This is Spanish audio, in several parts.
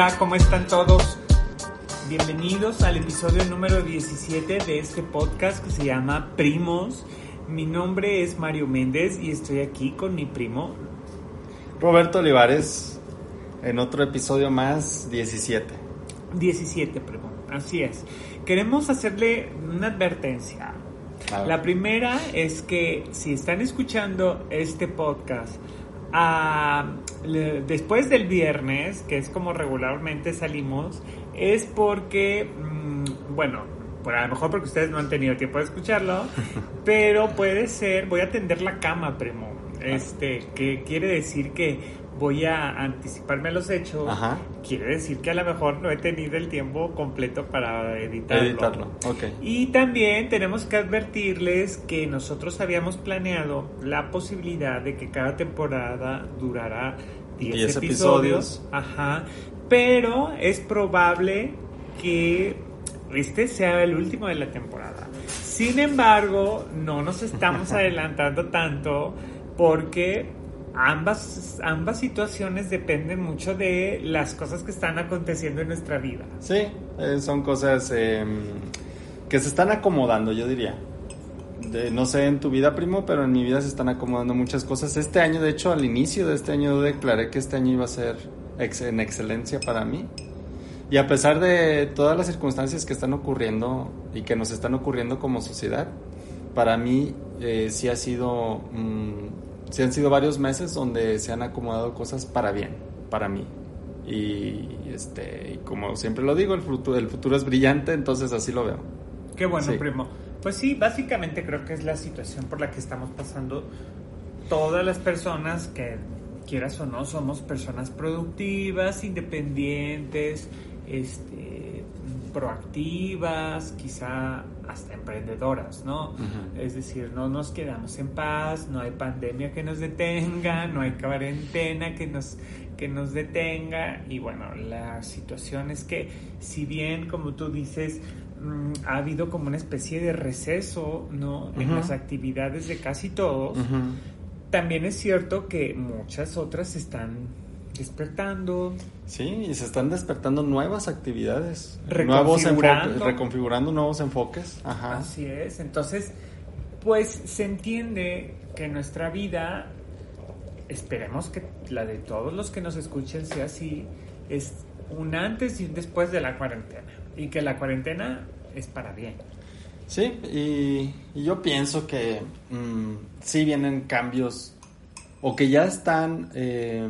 Hola, ¿cómo están todos? Bienvenidos al episodio número 17 de este podcast que se llama Primos. Mi nombre es Mario Méndez y estoy aquí con mi primo Roberto Olivares en otro episodio más 17. 17, primo. Así es. Queremos hacerle una advertencia. A ver. La primera es que si están escuchando este podcast ah, le- después del viernes, que es como regularmente salimos, es porque, mm, bueno, por a lo mejor porque ustedes no han tenido tiempo de escucharlo, pero puede ser, voy a tender la cama, primo. Este, que quiere decir que voy a anticiparme a los hechos. Ajá. Quiere decir que a lo mejor no he tenido el tiempo completo para editarlo. Editarlo, ok. Y también tenemos que advertirles que nosotros habíamos planeado la posibilidad de que cada temporada durara 10 10 episodios. episodios. Ajá. Pero es probable que este sea el último de la temporada. Sin embargo, no nos estamos adelantando tanto porque ambas, ambas situaciones dependen mucho de las cosas que están aconteciendo en nuestra vida. Sí, eh, son cosas eh, que se están acomodando, yo diría. De- no sé en tu vida, primo, pero en mi vida se están acomodando muchas cosas. Este año, de hecho, al inicio de este año, declaré que este año iba a ser ex- en excelencia para mí. Y a pesar de todas las circunstancias que están ocurriendo y que nos están ocurriendo como sociedad, para mí eh, sí ha sido, mm, sí han sido varios meses donde se han acomodado cosas para bien, para mí. Y este, y como siempre lo digo, el futuro, el futuro es brillante, entonces así lo veo. Qué bueno, Sí. primo. Pues sí, básicamente creo que es la situación por la que estamos pasando todas las personas que, quieras o no, somos personas productivas, independientes, este, proactivas, quizá hasta emprendedoras, ¿no? Es decir, no nos quedamos en paz, no hay pandemia que nos detenga, no hay cuarentena que nos, que nos detenga. Y bueno, la situación es que, si bien, como tú dices, mm, ha habido como una especie de receso, ¿no? En las actividades de casi todos, también es cierto que muchas otras están despertando, Sí, y se están despertando nuevas actividades, nuevos Reconfigurando. enfoques, reconfigurando nuevos enfoques. Ajá. Así es, entonces, pues se entiende que nuestra vida, esperemos que la de todos los que nos escuchen sea así, es un antes y un después de la cuarentena. Y que la cuarentena es para bien. Sí, y, y yo pienso que mm, sí vienen cambios o que ya están eh,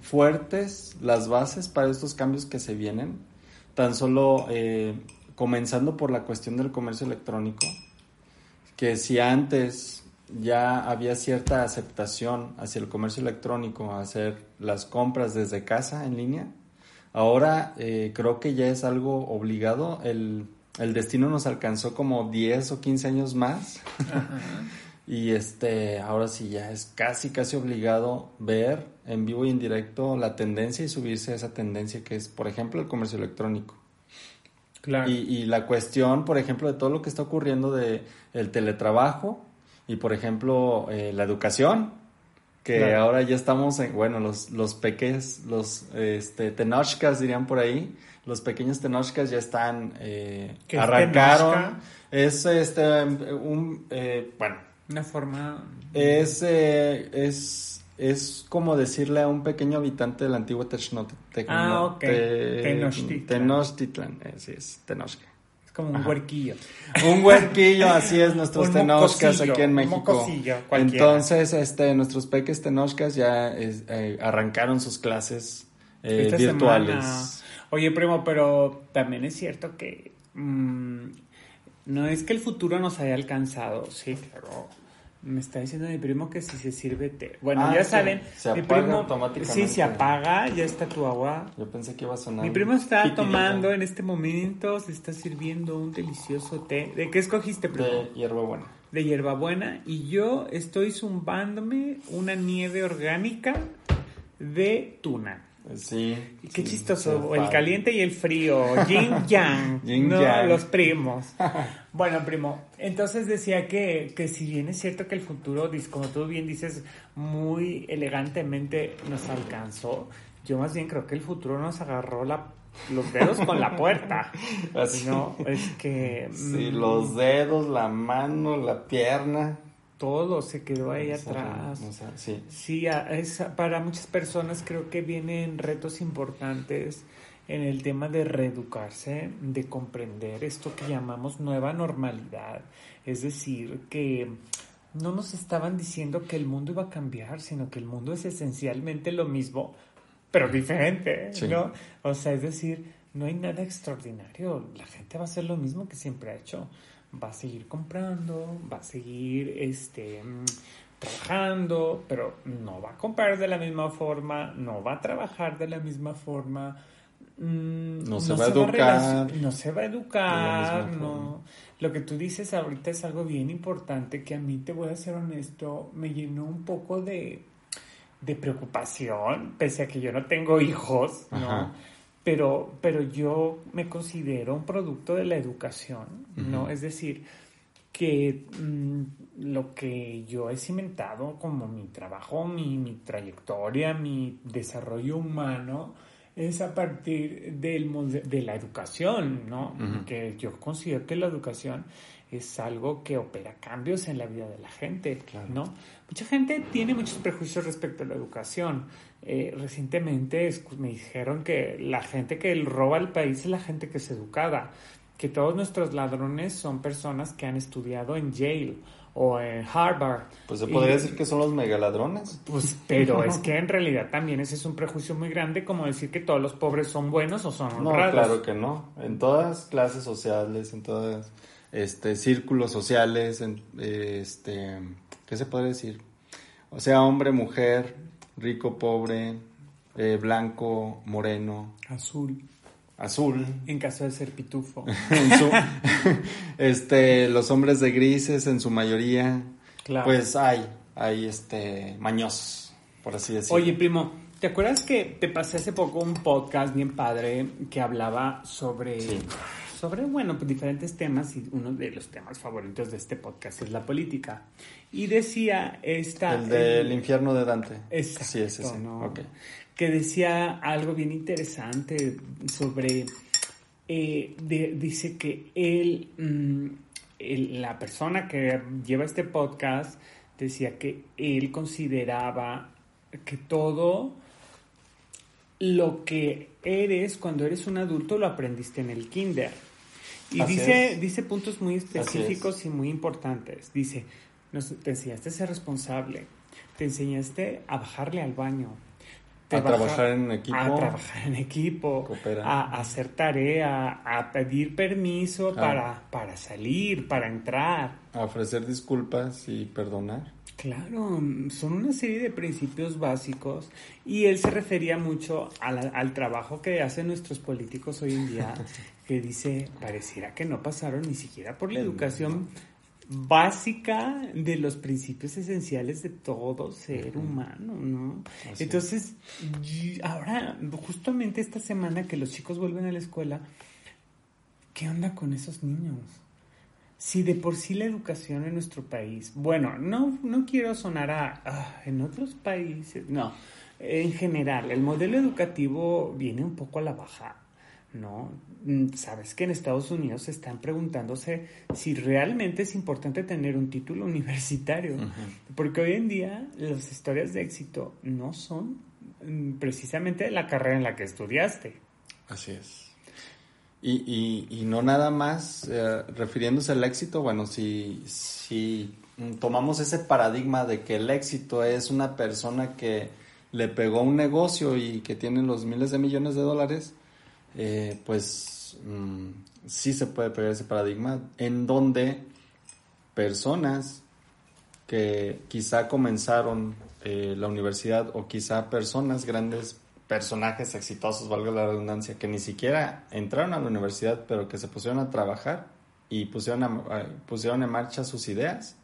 fuertes las bases para estos cambios que se vienen, tan solo eh, comenzando por la cuestión del comercio electrónico, que si antes ya había cierta aceptación hacia el comercio electrónico, hacer las compras desde casa en línea, ahora eh, creo que ya es algo obligado. El, el destino nos alcanzó como 10 o 15 años más. Y este, ahora sí ya es casi, casi obligado ver en vivo y en directo la tendencia y subirse a esa tendencia que es, por ejemplo, el comercio electrónico. Claro. Y, y la cuestión, por ejemplo, de todo lo que está ocurriendo de el teletrabajo y, por ejemplo, eh, la educación, que Claro. ahora ya estamos en, bueno, los, los peques, los este, tenochcas dirían por ahí, los pequeños tenochcas ya están, eh, ¿Qué es arrancaron. Es este, un, eh, bueno, Una forma... es, eh, es es como decirle a un pequeño habitante del antiguo Tenochtitlan. Ah, ok. Tenochtitlan. Tenochtitlan, así es, Tenochtitlan. Es como un huerquillo. Un huerquillo, así es, nuestros Un tenochcas aquí en un México. cualquiera. Entonces, este, nuestros peques tenochcas ya es- eh, arrancaron sus clases eh, virtuales. semana. Oye, primo, pero también es cierto que mm, no es que el futuro nos haya alcanzado, sí, claro. Me está diciendo mi primo que si se sirve té. Bueno, Ah, ya se- saben, se mi apaga primo, automáticamente. sí, se apaga, ya está tu agua. Yo pensé que iba a sonar. Mi primo está tomando en este momento, se está sirviendo un delicioso té. ¿De qué escogiste, primo? de hierbabuena. de hierbabuena y yo estoy zumbándome una nieve orgánica de tuna. Sí. Y qué sí, chistoso, el caliente y el frío, yin yang, Yin no yang. los primos. Bueno, primo, entonces decía que, que si bien es cierto que el futuro, como tú bien dices, muy elegantemente nos alcanzó, yo más bien creo que el futuro nos agarró la, los dedos con la puerta. Así. No, es que Sí, mm, los dedos, la mano, la pierna. Todo se quedó ahí atrás. sí. Sí, a- es, para muchas personas creo que vienen retos importantes en el tema de reeducarse, de comprender esto que llamamos nueva normalidad. Es decir, que no nos estaban diciendo que el mundo iba a cambiar, sino que el mundo es esencialmente lo mismo, pero diferente, Sí. ¿no? O sea, es decir, no hay nada extraordinario. La gente va a hacer lo mismo que siempre ha hecho. Va a seguir comprando, va a seguir este trabajando, pero no va a comprar de la misma forma, no va a trabajar de la misma forma. mm, No se va a educar no se va a educar, no. Lo que tú dices ahorita es algo bien importante que a mí, te voy a ser honesto, me llenó un poco de, de preocupación, pese a que yo no tengo hijos, ¿no? Ajá. Pero, pero yo me considero un producto de la educación, ¿no? Es decir, que mm, lo que yo he cimentado como mi trabajo, mi, mi trayectoria, mi desarrollo humano, es a partir del, de la educación, ¿no? Ujú. Que yo considero que la educación es algo que opera cambios en la vida de la gente, Claro. ¿no? Mucha gente tiene muchos prejuicios respecto a la educación. Eh, recientemente me dijeron que la gente que roba el país es la gente que es educada, que todos nuestros ladrones son personas que han estudiado en Yale o en Harvard. Pues se Y- podría decir que son los megaladrones. Pues, pero es que en realidad también ese es un prejuicio muy grande, como decir que todos los pobres son buenos o son No, honrados. claro que no. En todas clases sociales, en todas este círculos sociales, en, este, ¿qué se puede decir? O sea, hombre, mujer, rico, pobre, eh, blanco, moreno, Azul, azul. en caso de ser pitufo. en su- este, los hombres de grises en su mayoría, Claro. pues hay, hay este mañosos, por así decirlo. Oye, primo, ¿te acuerdas que te pasé hace poco un podcast bien padre que hablaba sobre, Sí. Sobre bueno, pues diferentes temas y uno de los temas favoritos de este podcast es la política? Y decía esta... el del eh, infierno de Dante. Exacto, sí, ese sí. ¿no? ok. Que decía algo bien interesante sobre. eh, de- dice que él, mm, el- la persona que lleva este podcast, decía que él consideraba que todo lo que eres cuando eres un adulto lo aprendiste en el kinder. Y Así dice, es. dice puntos muy es. específicos y muy importantes. Dice, nos, te enseñaste a ser responsable, te enseñaste a bajarle al baño. te A baja- trabajar en equipo. A trabajar en equipo. A hacer tarea, a pedir permiso Ah. para, para salir, para entrar. A ofrecer disculpas y perdonar. Claro, son una serie de principios básicos y él se refería mucho a la- al trabajo que hacen nuestros políticos hoy en día, que dice, pareciera que no pasaron ni siquiera por la educación básica de los principios esenciales de todo ser humano, ¿no? Así Entonces, ahora, justamente esta semana que los chicos vuelven a la escuela, ¿qué onda con esos niños? Si de por sí la educación en nuestro país, bueno, no, no quiero sonar a, ah, en otros países, no, en general, el modelo educativo viene un poco a la baja, ¿no? Mm, Sabes que en Estados Unidos están preguntándose si realmente es importante tener un título universitario, porque hoy en día las historias de éxito no son mm, precisamente la carrera en la que estudiaste. Así es. Y, y, y no nada más eh, refiriéndose al éxito, bueno, si, si tomamos ese paradigma de que el éxito es una persona que le pegó un negocio y que tiene los miles de millones de dólares, eh, pues mm, sí se puede pegar ese paradigma en donde personas que quizá comenzaron eh, la universidad o quizá personas grandes, personajes exitosos, valga la redundancia, que ni siquiera entraron a la universidad, pero que se pusieron a trabajar y pusieron, a, pusieron en marcha sus ideas,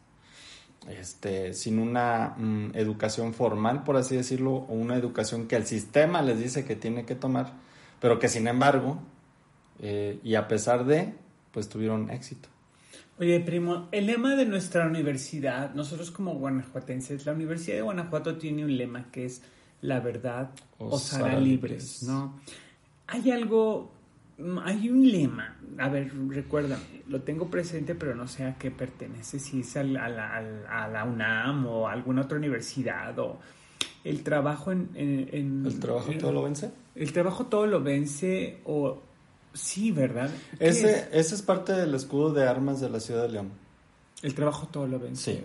este, sin una mm, educación formal, por así decirlo, o una educación que el sistema les dice que tiene que tomar, pero que sin embargo, eh, y a pesar de, pues tuvieron éxito. Oye, primo, el lema de nuestra universidad, nosotros como guanajuatenses, la Universidad de Guanajuato tiene un lema que es la verdad os, hará libres, libres, ¿no? Hay algo, hay un lema, a ver, recuérdame, lo tengo presente, pero no sé a qué pertenece, si es a la, a la, a la UNAM o a alguna otra universidad o el trabajo en... en, en ¿El trabajo en, todo lo vence? El trabajo todo lo vence o... Sí, ¿verdad? Ese es? ese es parte del escudo de armas de la ciudad de León. El trabajo todo lo vence. Sí.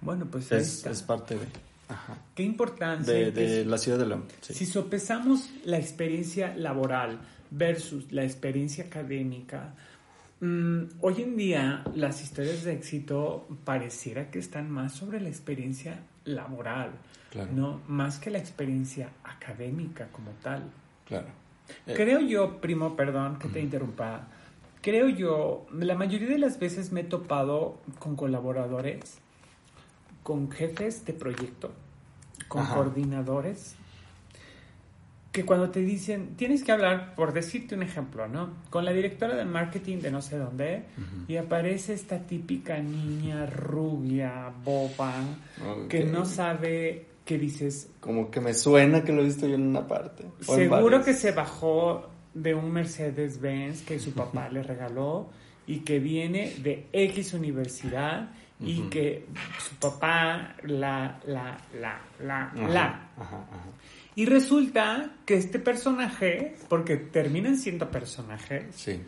Bueno, pues es, es parte de... Ajá. Qué importancia. De, de la ciudad de León. Sí. Si sopesamos la experiencia laboral versus la experiencia académica, mmm, hoy en día las historias de éxito pareciera que están más sobre la experiencia laboral, claro. no más que la experiencia académica como tal. Claro. Eh, creo yo, primo, perdón que te uh -huh. interrumpa. Creo yo, la mayoría de las veces me he topado con colaboradores, con jefes de proyecto, con Ajá. coordinadores, que cuando te dicen, tienes que hablar, por decirte un ejemplo, ¿no? Con la directora de marketing de no sé dónde, uh -huh. y aparece esta típica niña rubia, boba, okay. que no sabe qué dices. Como que me suena que lo he visto yo en una parte. Seguro que se bajó de un Mercedes-Benz que su papá le regaló y que viene de X universidad y uh -huh. que su papá la, la, la, la, ajá, la. Ajá, ajá. Y resulta que este personaje, porque terminan siendo personajes, sí.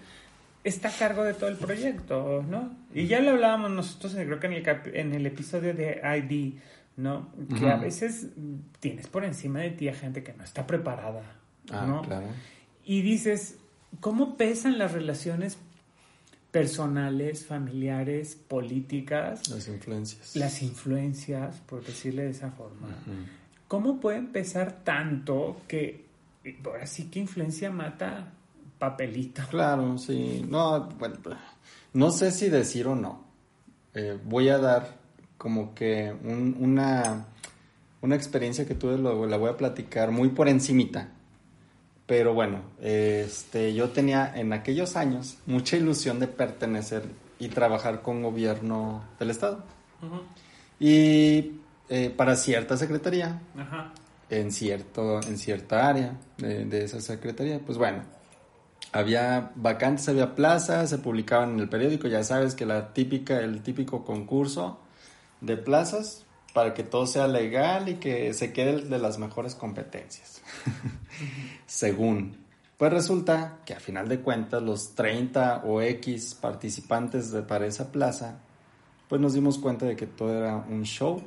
está a cargo de todo el proyecto, ¿no? Y ya lo hablábamos nosotros, creo que en el, en el episodio de ID, ¿no? Que a veces tienes por encima de ti a gente que no está preparada, ah, ¿no? Claro. Y dices, ¿cómo pesan las relaciones personales, familiares, políticas? Las influencias. Las influencias, por decirle de esa forma. Uh -huh. ¿Cómo puede pesar tanto que ahora sí que influencia mata papelito? Claro, sí. No, bueno, no sé si decir o no. Eh, voy a dar como que un, una, una experiencia que tuve, lo, la voy a platicar muy por encimita. Pero bueno, este, yo tenía en aquellos años mucha ilusión de pertenecer y trabajar con gobierno del Estado. Uh -huh. Y eh, para cierta secretaría, Ajá. en cierto, en cierta área de, de, esa secretaría, pues bueno, había vacantes, había plazas, se publicaban en el periódico, ya sabes que la típica, el típico concurso de plazas para que todo sea legal y que se quede de las mejores competencias. Según. Pues resulta que a final de cuentas los 30 o X participantes de, para esa plaza, pues nos dimos cuenta de que todo era un show,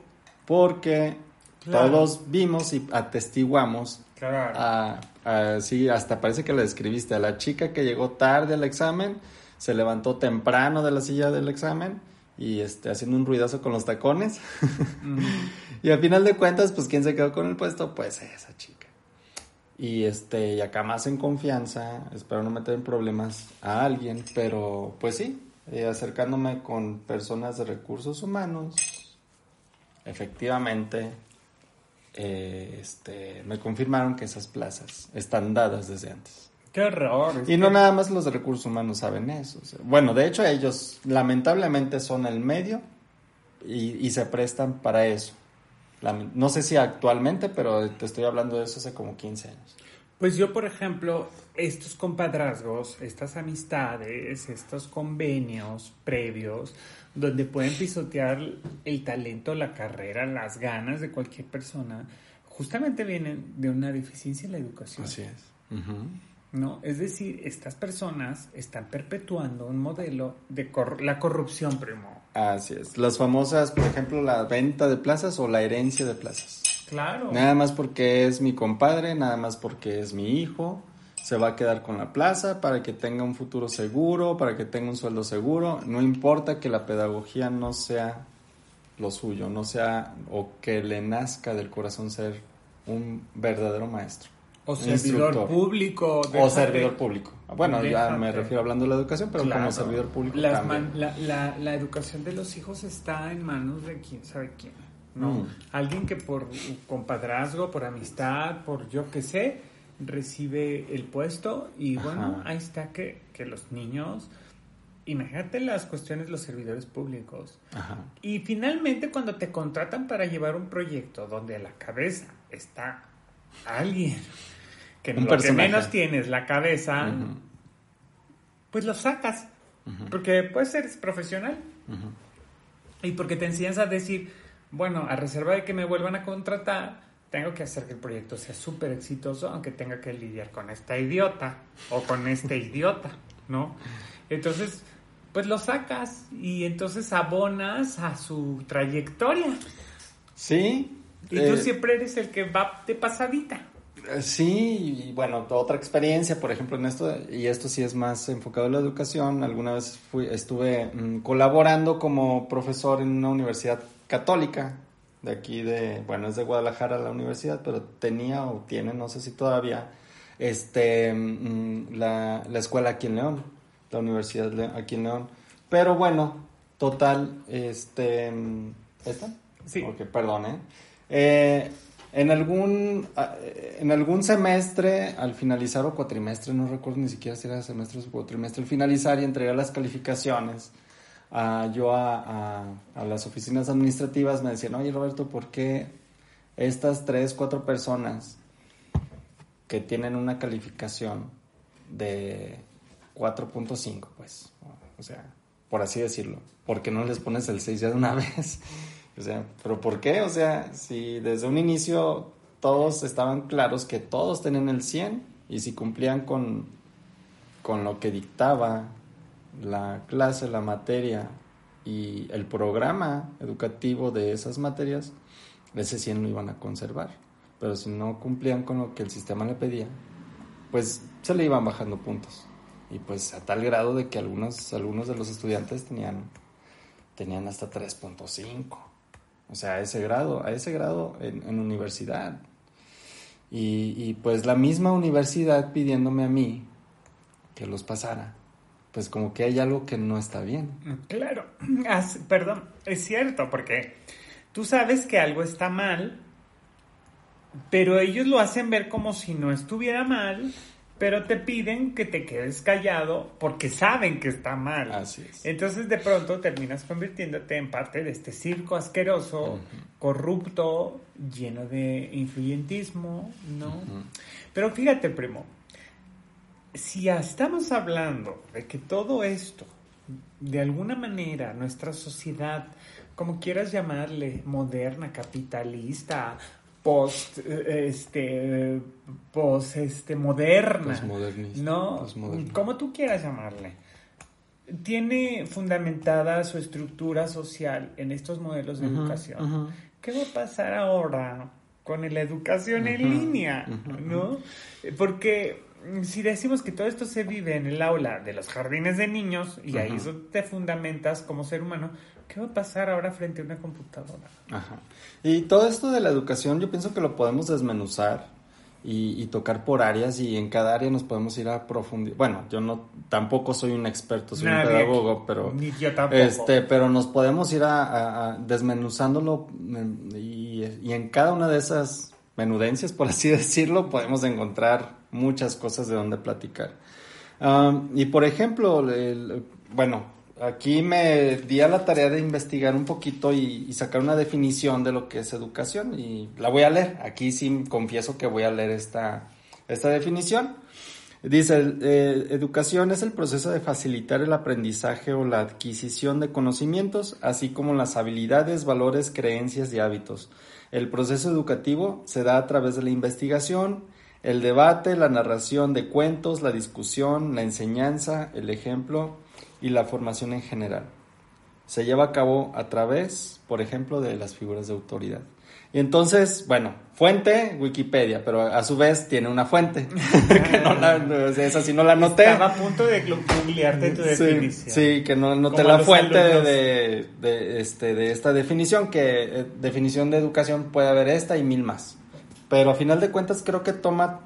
porque claro. todos vimos y atestiguamos claro. a, a, sí, hasta parece que la describiste, a la chica que llegó tarde al examen, se levantó temprano de la silla del examen y este, haciendo un ruidazo con los tacones. Mm. y al final de cuentas, pues, ¿quién se quedó con el puesto? Pues esa chica. Y este, y acá más en confianza, espero no meter en problemas a alguien, pero pues sí, eh, acercándome con personas de recursos humanos, efectivamente, eh, este, me confirmaron que esas plazas están dadas desde antes. Qué horror. Y no nada más los de recursos humanos saben eso. O sea, bueno, de hecho ellos lamentablemente son el medio y, y se prestan para eso. La, no sé si actualmente, pero te estoy hablando de eso hace como 15 años. Pues yo, por ejemplo, estos compadrazgos, estas amistades, estos convenios previos, donde pueden pisotear el talento, la carrera, las ganas de cualquier persona, justamente vienen de una deficiencia en la educación. Así es. ¿No? Es decir, estas personas están perpetuando un modelo de la corrupción, primo. Así es. Las famosas, por ejemplo, la venta de plazas o la herencia de plazas. Claro. Nada más porque es mi compadre, nada más porque es mi hijo, se va a quedar con la plaza para que tenga un futuro seguro, para que tenga un sueldo seguro. No importa que la pedagogía no sea lo suyo, no sea o que le nazca del corazón ser un verdadero maestro. O servidor público. O servidor público. Bueno, ya me refiero hablando de la educación, pero como servidor público también. la, la, educación de los hijos está en manos de quién sabe quién. ¿no? Mm. Alguien que por compadrazgo, por amistad, por yo qué sé, recibe el puesto y bueno, ahí está que, que los niños imagínate las cuestiones de los servidores públicos. Y finalmente cuando te contratan para llevar un proyecto donde a la cabeza está alguien que lo que menos tienes la cabeza, pues lo sacas. Porque puedes ser profesional. Y porque te enseñas a decir, bueno, a reserva de que me vuelvan a contratar, tengo que hacer que el proyecto sea súper exitoso, aunque tenga que lidiar con esta idiota o con este idiota, ¿no? Entonces, pues lo sacas y entonces abonas a su trayectoria. Sí. Y tú eh, siempre eres el que va de pasadita. Eh, sí, y bueno, otra experiencia, por ejemplo, en esto, y esto sí es más enfocado en la educación, alguna vez fui, estuve mm, colaborando como profesor en una universidad católica, de aquí de, bueno, es de Guadalajara la universidad, pero tenía o tiene, no sé si todavía, este, mm, la, la escuela aquí en León, la universidad aquí en León. Pero bueno, total, este, mm, ¿esta? Sí. Ok, perdón, ¿eh? eh en algún, en algún semestre, al finalizar o cuatrimestre, no recuerdo ni siquiera si era semestre o cuatrimestre, al finalizar y entregar las calificaciones, uh, yo a, a, las oficinas administrativas me decían, oye Roberto, ¿por qué estas tres, cuatro personas que tienen una calificación de 4.5, pues, o sea, por así decirlo, ¿por qué no les pones el 6 ya de una vez? O sea, ¿pero por qué? O sea, si desde un inicio todos estaban claros que todos tenían el 100 y si cumplían con, con lo que dictaba la clase, la materia y el programa educativo de esas materias, ese 100 lo iban a conservar. Pero si no cumplían con lo que el sistema le pedía, pues se le iban bajando puntos. Y pues a tal grado de que algunos, algunos de los estudiantes tenían, tenían hasta 3.5. O sea, a ese grado, a ese grado en, universidad. Y, pues la misma universidad pidiéndome a mí que los pasara. Pues como que hay algo que no está bien. Claro, perdón, es cierto, porque tú sabes que algo está mal, pero ellos lo hacen ver como si no estuviera mal pero te piden que te quedes callado porque saben que está mal. Así es. Entonces de pronto terminas convirtiéndote en parte de este circo asqueroso, corrupto, lleno de influyentismo, ¿no? Pero fíjate, primo, si ya estamos hablando de que todo esto, de alguna manera, nuestra sociedad, como quieras llamarle, moderna, capitalista, post este post este moderna no como tú quieras llamarle. Tiene fundamentada su estructura social en estos modelos de educación. qué va a pasar ahora con la educación en línea no porque si decimos que todo esto se vive en el aula de los jardines de niños y ahí te fundamentas como ser humano ¿Qué va a pasar ahora frente a una computadora? Ajá. Y todo esto de la educación yo pienso que lo podemos desmenuzar y, tocar por áreas y en cada área nos podemos ir a profundizar. Bueno, yo no tampoco soy un experto, soy un pedagogo, pero ni yo tampoco. este, pero nos podemos ir a, desmenuzándolo y, en cada una de esas menudencias, por así decirlo, podemos encontrar muchas cosas de donde platicar. Ah, y por ejemplo, bueno, aquí me di a la tarea de investigar un poquito y, sacar una definición de lo que es educación y la voy a leer. Aquí sí confieso que voy a leer esta, esta definición. Dice, eh, educación es el proceso de facilitar el aprendizaje o la adquisición de conocimientos, así como las habilidades, valores, creencias y hábitos. El proceso educativo se da a través de la investigación, el debate, la narración de cuentos, la discusión, la enseñanza, el ejemplo y la formación en general. Se lleva a cabo a través, por ejemplo, de las figuras de autoridad. Y entonces, bueno, fuente, Wikipedia, pero a su vez tiene una fuente. que no la, esa sí no la noté. Estaba a punto de googlearte tu definición. Sí, que no noté la fuente de, de, este, de esta definición, que eh, definición de educación puede haber esta y mil más. Pero a final de cuentas creo que toma,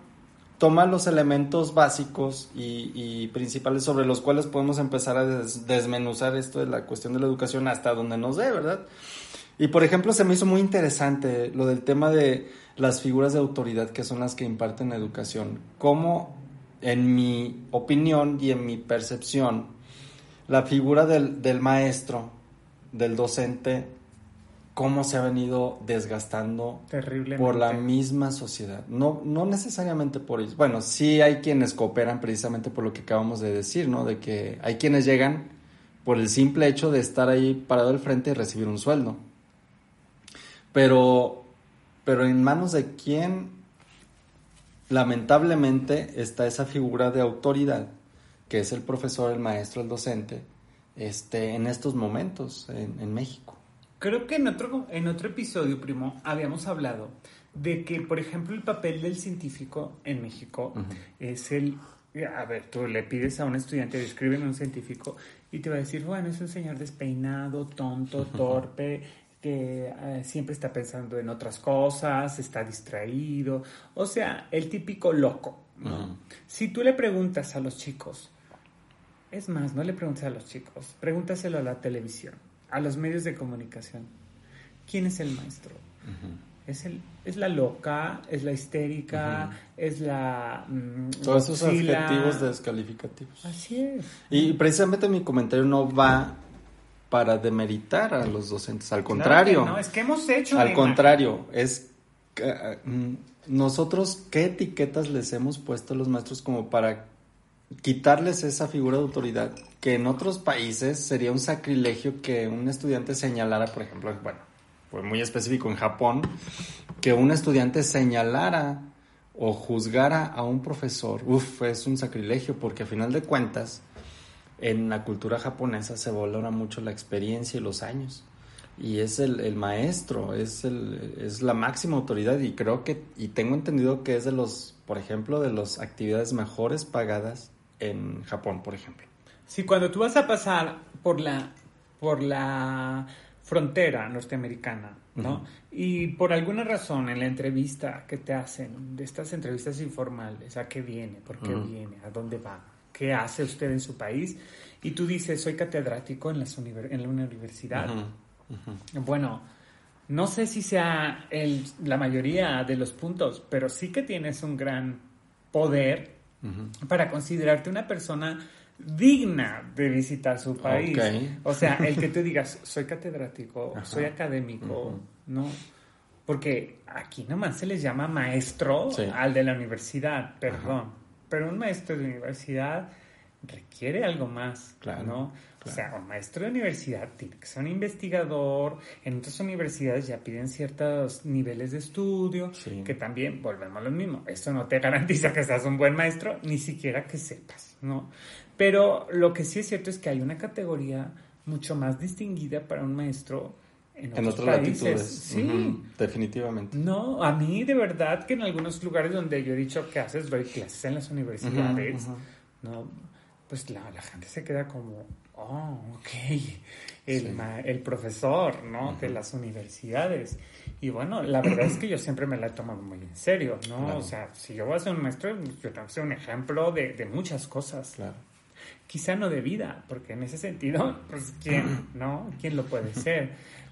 toma los elementos básicos y, principales sobre los cuales podemos empezar a desmenuzar esto de la cuestión de la educación hasta donde nos dé, ¿verdad? Y por ejemplo, se me hizo muy interesante lo del tema de las figuras de autoridad que son las que imparten educación. Cómo, en mi opinión y en mi percepción, la figura del maestro, del docente, cómo se ha venido desgastando por la misma sociedad. No, no necesariamente por ellos. Bueno, sí hay quienes cooperan precisamente por lo que acabamos de decir, ¿no? De que hay quienes llegan por el simple hecho de estar ahí parado al frente y recibir un sueldo. Pero, pero en manos de quién, lamentablemente, está esa figura de autoridad, que es el profesor, el maestro, el docente, este, en estos momentos en, México. Creo que en otro, en otro episodio, primo, habíamos hablado de que, por ejemplo, el papel del científico en México es el... A ver, tú le pides a un estudiante, descríbeme un científico, y te va a decir, bueno, es un señor despeinado, tonto, torpe, que eh, siempre está pensando en otras cosas, está distraído, o sea, el típico loco. Si tú le preguntas a los chicos, es más, no le preguntes a los chicos, pregúntaselo a la televisión, a los medios de comunicación, ¿quién es el maestro? Es, el, es la loca, es la histérica, es la... Mm, Todos esos adjetivos descalificativos. Así es. Y precisamente mi comentario no va para demeritar a los docentes. Al contrario. no, es que hemos hecho. Al contrario, es mm, nosotros qué etiquetas les hemos puesto a los maestros como para quitarles esa figura de autoridad que en otros países sería un sacrilegio que un estudiante señalara, por ejemplo, bueno, fue muy específico en Japón, que un estudiante señalara o juzgara a un profesor, uff, es un sacrilegio porque a final de cuentas en la cultura japonesa se valora mucho la experiencia y los años. Y es el, maestro, es, el, es la máxima autoridad y creo que, y tengo entendido que es de los, por ejemplo, de las actividades mejores pagadas en Japón, por ejemplo. Sí, cuando tú vas a pasar por la, por la frontera norteamericana, ¿no? Y por alguna razón en la entrevista que te hacen, de estas entrevistas informales, ¿a qué viene? ¿Por qué viene? ¿A dónde va? qué hace usted en su país, y tú dices, soy catedrático en, las en la universidad. Bueno, no sé si sea el, la mayoría de los puntos, pero sí que tienes un gran poder para considerarte una persona digna de visitar su país. O sea, el que tú digas, soy catedrático, soy académico, ¿no? Porque aquí nomás se les llama maestro al de la universidad, perdón pero un maestro de universidad requiere algo más, claro, ¿no? O sea, un maestro de universidad tiene que ser un investigador. En otras universidades ya piden ciertos niveles de estudio, que también volvemos a lo mismo. Esto no te garantiza que seas un buen maestro, ni siquiera que sepas, ¿no? Pero lo que sí es cierto es que hay una categoría mucho más distinguida para un maestro en, otros, países. Sí. definitivamente. No, a mí de verdad que en algunos lugares donde yo he dicho que haces, doy clases en las universidades, no, pues la, gente se queda como, oh, ok, el, el profesor, ¿no? De las universidades. Y bueno, la verdad es que yo siempre me la he tomado muy en serio, ¿no? O sea, si yo voy a ser un maestro, yo tengo que ser un ejemplo de, de muchas cosas. Claro. Quizá no de vida, porque en ese sentido, pues, ¿quién, no? ¿Quién lo puede ser?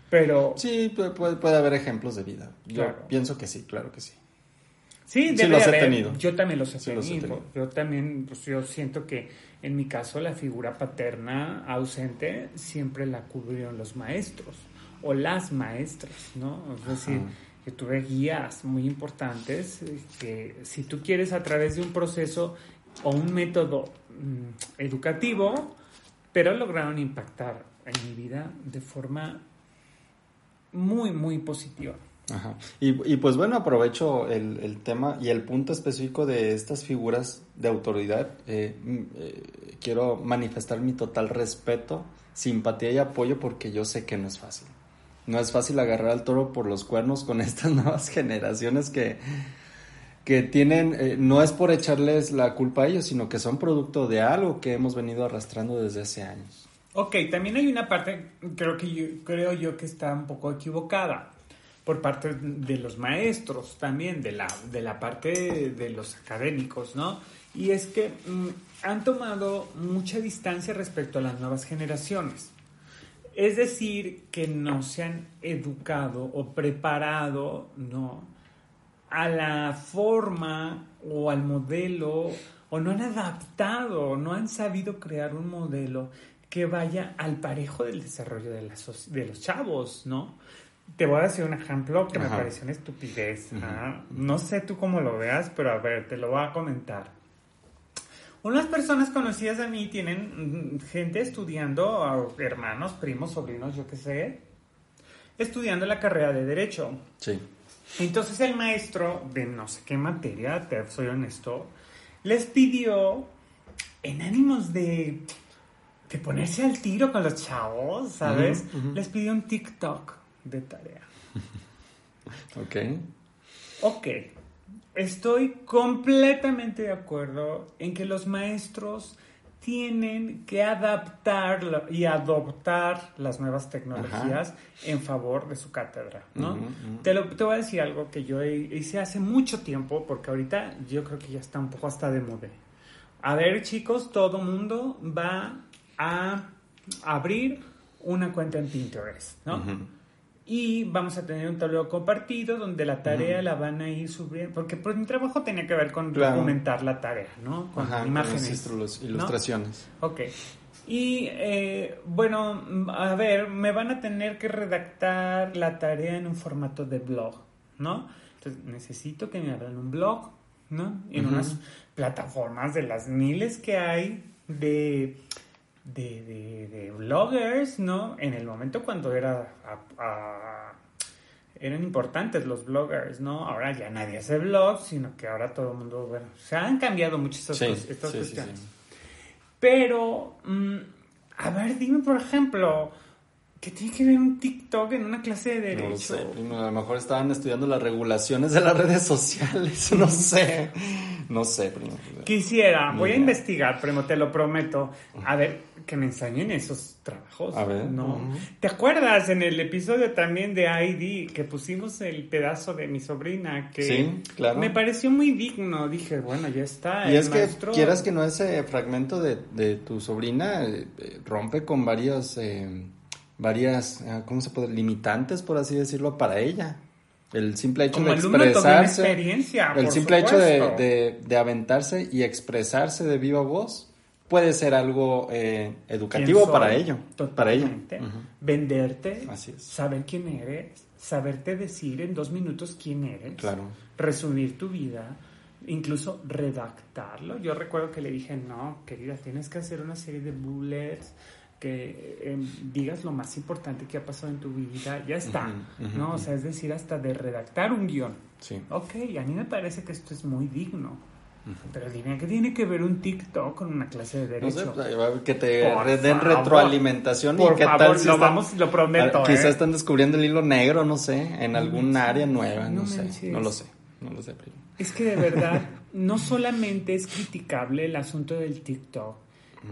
Pero... Sí, puede, puede haber ejemplos de vida. Yo pienso que sí, claro que sí. Sí, debe los haber. He tenido. Yo también los he, tenido. Yo también, pues yo siento que en mi caso la figura paterna ausente siempre la cubrieron los maestros o las maestras, ¿no? Es decir, Yo tuve guías muy importantes eh, que si tú quieres a través de un proceso o un método mm, educativo, pero lograron impactar en mi vida de forma muy, muy positiva. Ajá. Y, y, pues bueno, aprovecho el, el, tema y el punto específico de estas figuras de autoridad. Eh, eh, quiero manifestar mi total respeto, simpatía y apoyo porque yo sé que no es fácil. No es fácil agarrar al toro por los cuernos con estas nuevas generaciones que, que tienen, eh, no es por echarles la culpa a ellos, sino que son producto de algo que hemos venido arrastrando desde hace años. Ok, también hay una parte, creo que yo, creo yo que está un poco equivocada por parte de los maestros también, de la, de la parte de los académicos, ¿no? Y es que mm, han tomado mucha distancia respecto a las nuevas generaciones. Es decir, que no se han educado o preparado, ¿no? A la forma o al modelo, o no han adaptado, no han sabido crear un modelo que vaya al parejo del desarrollo de, de los chavos, ¿no? Te voy a decir un ejemplo que me pareció una estupidez. ¿ah? No sé tú cómo lo veas, pero a ver, te lo voy a comentar. Unas personas conocidas de mí tienen mm, gente estudiando, hermanos, primos, sobrinos, yo qué sé, estudiando la carrera de Derecho. Sí. Entonces el maestro de no sé qué materia, te soy honesto, les pidió, en ánimos de de ponerse al tiro con los chavos, ¿sabes? Les pidió un TikTok de tarea. ok. Ok. Estoy completamente de acuerdo en que los maestros tienen que adaptar y adoptar las nuevas tecnologías en favor de su cátedra, ¿no? Te, lo, te voy a decir algo que yo hice hace mucho tiempo, porque ahorita yo creo que ya está un poco hasta de moda. A ver, chicos, todo mundo va a abrir una cuenta en Pinterest, ¿no? Y vamos a tener un tablero compartido donde la tarea la van a ir subiendo, porque pues, mi trabajo tenía que ver con documentar la tarea, ¿no? Con imágenes. Con ilustraciones. Ok. Y eh, bueno, a ver, me van a tener que redactar la tarea en un formato de blog, ¿no? Entonces necesito que me abran un blog, ¿no? En unas plataformas de las miles que hay de de, de, bloggers, ¿no? En el momento cuando era eran importantes los bloggers, ¿no? Ahora ya nadie hace blogs, sino que ahora todo el mundo, bueno, se han cambiado muchas estas, estas cuestiones. Pero, mm, a ver, dime por ejemplo, ¿Qué tiene que ver un TikTok en una clase de derecho? No sé, a lo mejor estaban estudiando las regulaciones de las redes sociales, no sé, no sé, primo. Quisiera, voy a investigar, primo, te lo prometo. A ver, que me enseñen esos trabajos. A ver. ¿no? ¿Te acuerdas en el episodio también de ID que pusimos el pedazo de mi sobrina? Que sí, claro. Me pareció muy digno, dije, bueno, ya está. Y es que quieras que no ese fragmento de, de tu sobrina eh, rompe con varios... Eh, varias, eh, ¿cómo se puede? Limitantes, por así decirlo, para ella. El simple hecho de expresarse. el simple hecho de, de, aventarse y expresarse de viva voz puede ser algo eh, educativo para ello. Para ella. Venderte, saber quién eres, saberte decir en dos minutos quién eres. Claro. Resumir tu vida incluso redactarlo. Yo recuerdo que le dije, no, querida, tienes que hacer una serie de bullets, que em, digas lo más importante que ha pasado en tu vida, ya está, ¿no? O sea, es decir, hasta de redactar un guion. Sí. Ok, a mí me parece que esto es muy digno. Pero dime, ¿qué tiene que ver un TikTok con una clase de derecho? No sé, pues, que te den retroalimentación por y qué favor, tal lo vamos, lo prometo. Quizás ¿eh? están descubriendo el hilo negro, no sé, en algún área nueva, no, sé, no lo sé, no lo sé. Es que de verdad, no solamente es criticable el asunto del TikTok,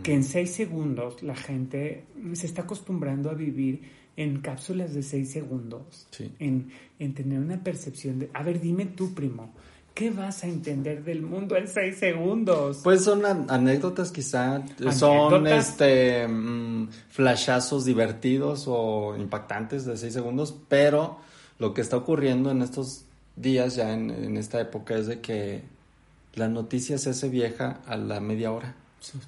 que en seis segundos la gente se está acostumbrando a vivir en cápsulas de seis segundos, en, en, tener una percepción de, a ver, dime tú, primo, ¿qué vas a entender del mundo en seis segundos? Pues son anécdotas quizá, son este mm, flashazos divertidos o impactantes de seis segundos, pero lo que está ocurriendo en estos días, ya en, en esta época, es de que la noticia se hace vieja a la media hora.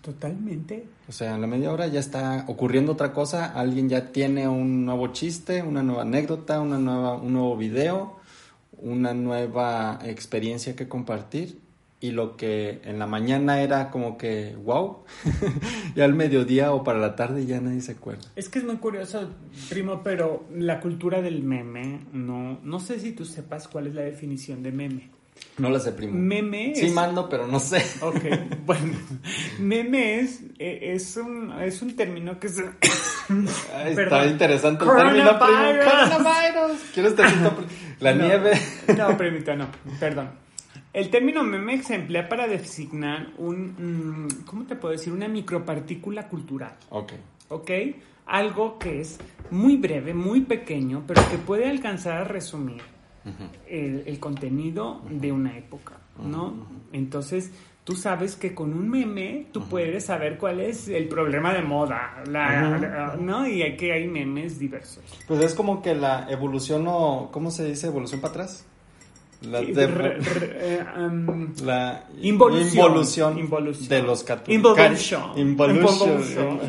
Totalmente. O sea, en la media hora ya está ocurriendo otra cosa, alguien ya tiene un nuevo chiste, una nueva anécdota, una nueva, un nuevo video, una nueva experiencia que compartir y lo que en la mañana era como que wow, ya al mediodía o para la tarde ya nadie se acuerda. Es que es muy curioso, primo, pero la cultura del meme, no, no sé si tú sepas cuál es la definición de meme. No la sé, primo. Meme Sí es- mando, pero no sé. Ok, bueno, meme es, eh, es, un, es un término que se... Ay, está interesante el término, primo. Coronavirus. ¿Quieres primo? La No. nieve. No, primito, no, perdón. El término meme se emplea para designar un, mm, ¿cómo te puedo decir? Una micropartícula cultural, Ok. ¿ok? Algo que es muy breve, muy pequeño, pero que puede alcanzar a resumir el, el contenido de una época, ¿no? Entonces, tú sabes que con un meme tú puedes saber cuál es el problema de moda, la- ¿no? Y hay que hay memes diversos. Pues es como que la evolución o... ¿Cómo se dice? ¿Evolución para atrás? La, de- re- re- um, la Involución. involución Involución. de los cartu- Involution. cari- Involution. Involution.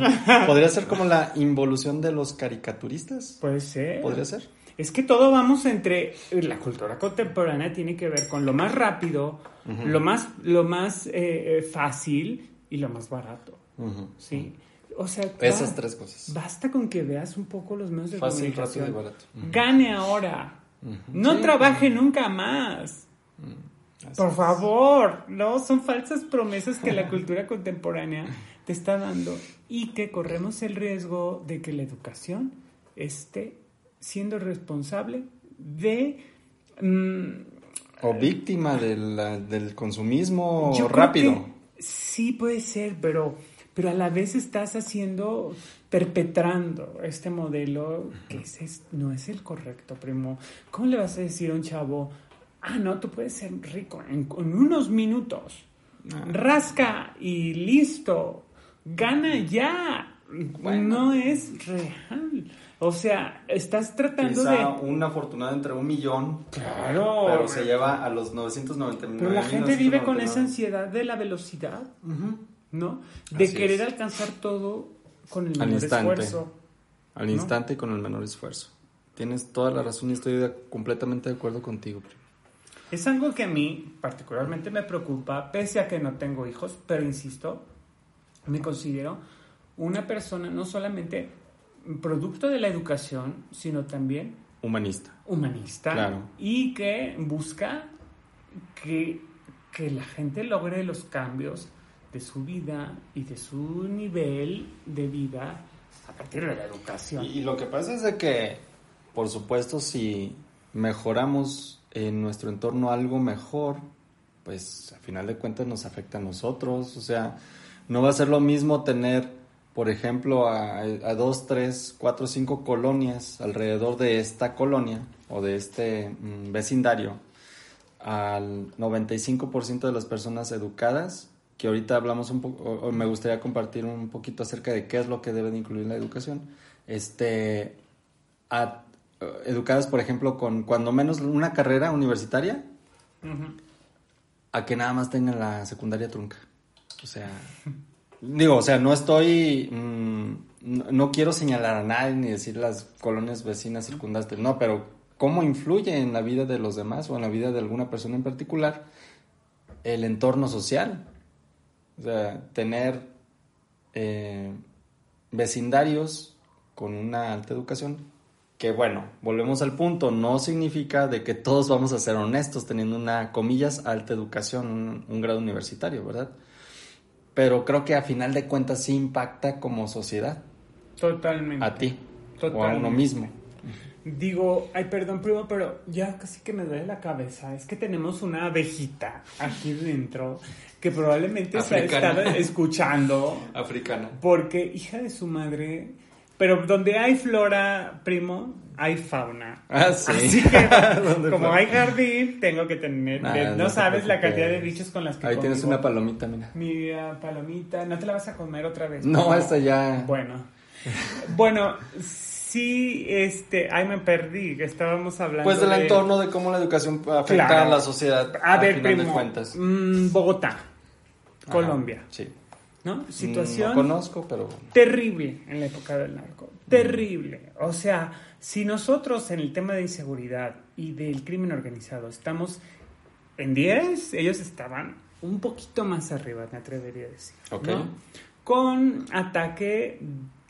¿Podría ser como la involución de los caricaturistas? Puede ser. ¿Podría ser? Es que todo vamos entre la cultura contemporánea tiene que ver con lo más rápido, lo más lo más eh, eh, fácil y lo más barato, sí. O sea, Esas va- tres cosas. Basta con que veas un poco los medios de Fácil, comunicación. rápido y barato. Gane ahora. No Sí. trabaje nunca más. Así Por es. favor, no, son falsas promesas que la cultura contemporánea te está dando y que corremos el riesgo de que la educación esté siendo responsable de... mm, O víctima de la- del consumismo rápido. sí puede ser, pero, pero a la vez estás haciendo, perpetrando este modelo que es- no es el correcto, primo. ¿Cómo le vas a decir a un chavo, ah, no, tú puedes ser rico en, en unos minutos? Ah. Rasca y listo, gana ya. Bueno. No es real. O sea, estás tratando Quizá de... un afortunado entre un millón, Claro. pero se lleva a los 999. Pero la gente vive con esa 999. ansiedad de la velocidad. ¿no? De Así querer es. alcanzar todo con el Al menor instante. esfuerzo. Al ¿No? instante y con el menor esfuerzo. Tienes toda la razón y estoy de- completamente de acuerdo contigo. primo. Es algo que a mí particularmente me preocupa, pese a que no tengo hijos, pero insisto, me considero una persona no solamente producto de la educación, sino también Humanista. humanista Claro. y que busca que, que la gente logre los cambios de su vida y de su nivel de vida a partir de la educación. Y, y lo que pasa es de que, por supuesto, si mejoramos en nuestro entorno algo mejor, pues a final de cuentas nos afecta a nosotros. O sea, no va a ser lo mismo tener, por ejemplo, a, a dos, tres, cuatro, cinco colonias alrededor de esta colonia o de este mm, vecindario al 95% de las personas educadas, que ahorita hablamos un poco, me gustaría compartir un poquito acerca de qué es lo que debe de incluir la educación, este, a- eh, educadas, por ejemplo, con cuando menos una carrera universitaria, a que nada más tengan la secundaria trunca. O sea, digo, o sea, no estoy, mm, no, quiero señalar a nadie ni decir las colonias vecinas circundantes, no, pero cómo influye en la vida de los demás o en la vida de alguna persona en particular el entorno social. O sea, tener eh, vecindarios con una alta educación, que bueno, volvemos al punto, no significa de que todos vamos a ser honestos teniendo una, comillas, alta educación, un grado universitario, ¿verdad? Pero creo que a final de cuentas sí impacta como sociedad, Totalmente. a ti o a Totalmente. uno mismo. Digo, ay, perdón, primo, pero ya casi que me duele la cabeza. Es que tenemos una abejita aquí dentro que probablemente se estado escuchando Africana. porque hija de su madre. Pero donde hay flora, primo, hay fauna. Ah, sí. Así que, ¿Dónde como hay jardín, tengo que tener. Nah, no, sabes la cantidad de bichos con las que Ahí tienes una palomita, mira. Mi palomita, ¿no te la vas a comer otra vez? No, esta ya... Bueno. Bueno, sí, este, ay, me perdí, que estábamos hablando Pues del de- entorno, de cómo la educación afecta Claro. a la sociedad A ver, final primo, de cuentas. mm, Bogotá, Ajá, Colombia. Sí. ¿no? Situación Mm, No conozco, pero terrible en la época del narco, terrible. O sea, si nosotros en el tema de inseguridad y del crimen organizado estamos en 10, ellos estaban un poquito más arriba, me atrevería a decir. Con ataque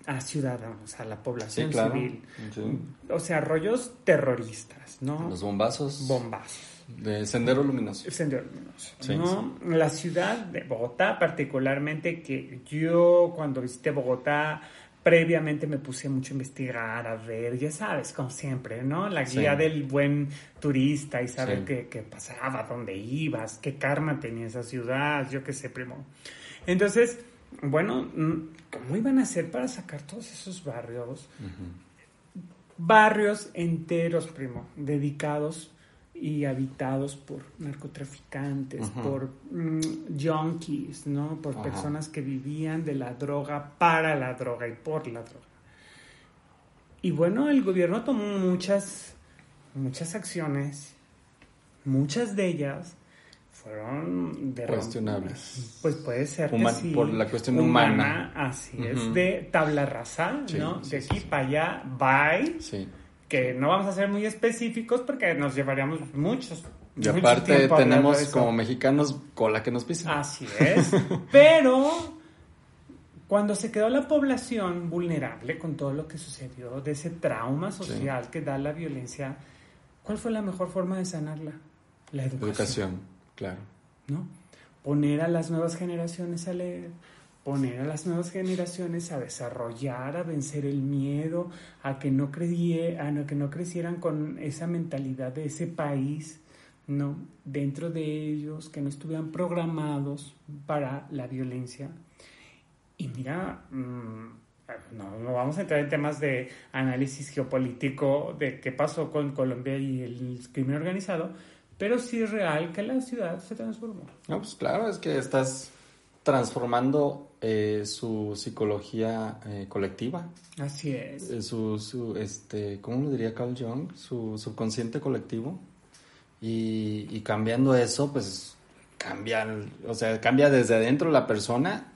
a ciudadanos, a la sí, población claro. civil. Sí. O sea, rollos terroristas, ¿no? Los bombazos Bombazos. de Sendero Luminoso. Sendero Luminoso, Sí, ¿no? La ciudad de Bogotá, particularmente, que yo cuando visité Bogotá, previamente me puse mucho a investigar, a ver, ya sabes, como siempre, ¿no? La Sí. guía del buen turista y saber Sí. qué, qué pasaba, dónde ibas, qué karma tenía esa ciudad, yo qué sé, primo. Entonces, bueno, mm, ¿cómo iban a hacer para sacar todos esos barrios? barrios enteros, primo, dedicados y habitados por narcotraficantes, por mm, junkies, ¿no? Por Ajá. personas que vivían de la droga para la droga y por la droga. Y bueno, el gobierno tomó muchas, muchas acciones, muchas de ellas fueron de Cuestionables. Pues puede ser que sí. por la cuestión humana. Así Ujú. es, de tabla rasa, Sí, ¿no? sí, de aquí para allá, bye, Sí. Que no vamos a ser muy específicos porque nos llevaríamos muchos. Y mucho aparte tenemos como mexicanos cola que nos pisa. Así es. Pero cuando se quedó la población vulnerable con todo lo que sucedió, de ese trauma social que da la violencia, ¿cuál fue la mejor forma de sanarla? La educación. Educación, claro. ¿no? Poner a las nuevas generaciones a leer, poner a las nuevas generaciones a desarrollar, a vencer el miedo, a que no, credie- a no- que no crecieran con esa mentalidad de ese país, ¿no? Dentro de ellos, que no estuvieran programados para la violencia. Y mira, mm, no, no vamos a entrar en temas de análisis geopolítico de qué pasó con Colombia y el crimen organizado, pero sí es real que la ciudad se transformó. No, pues claro, es que estás transformando eh, su psicología eh, colectiva, Así es. eh, su, su, este, ¿cómo lo diría Carl Jung? Su subconsciente colectivo. Y, y cambiando eso, pues cambia, o sea, cambia desde adentro la persona.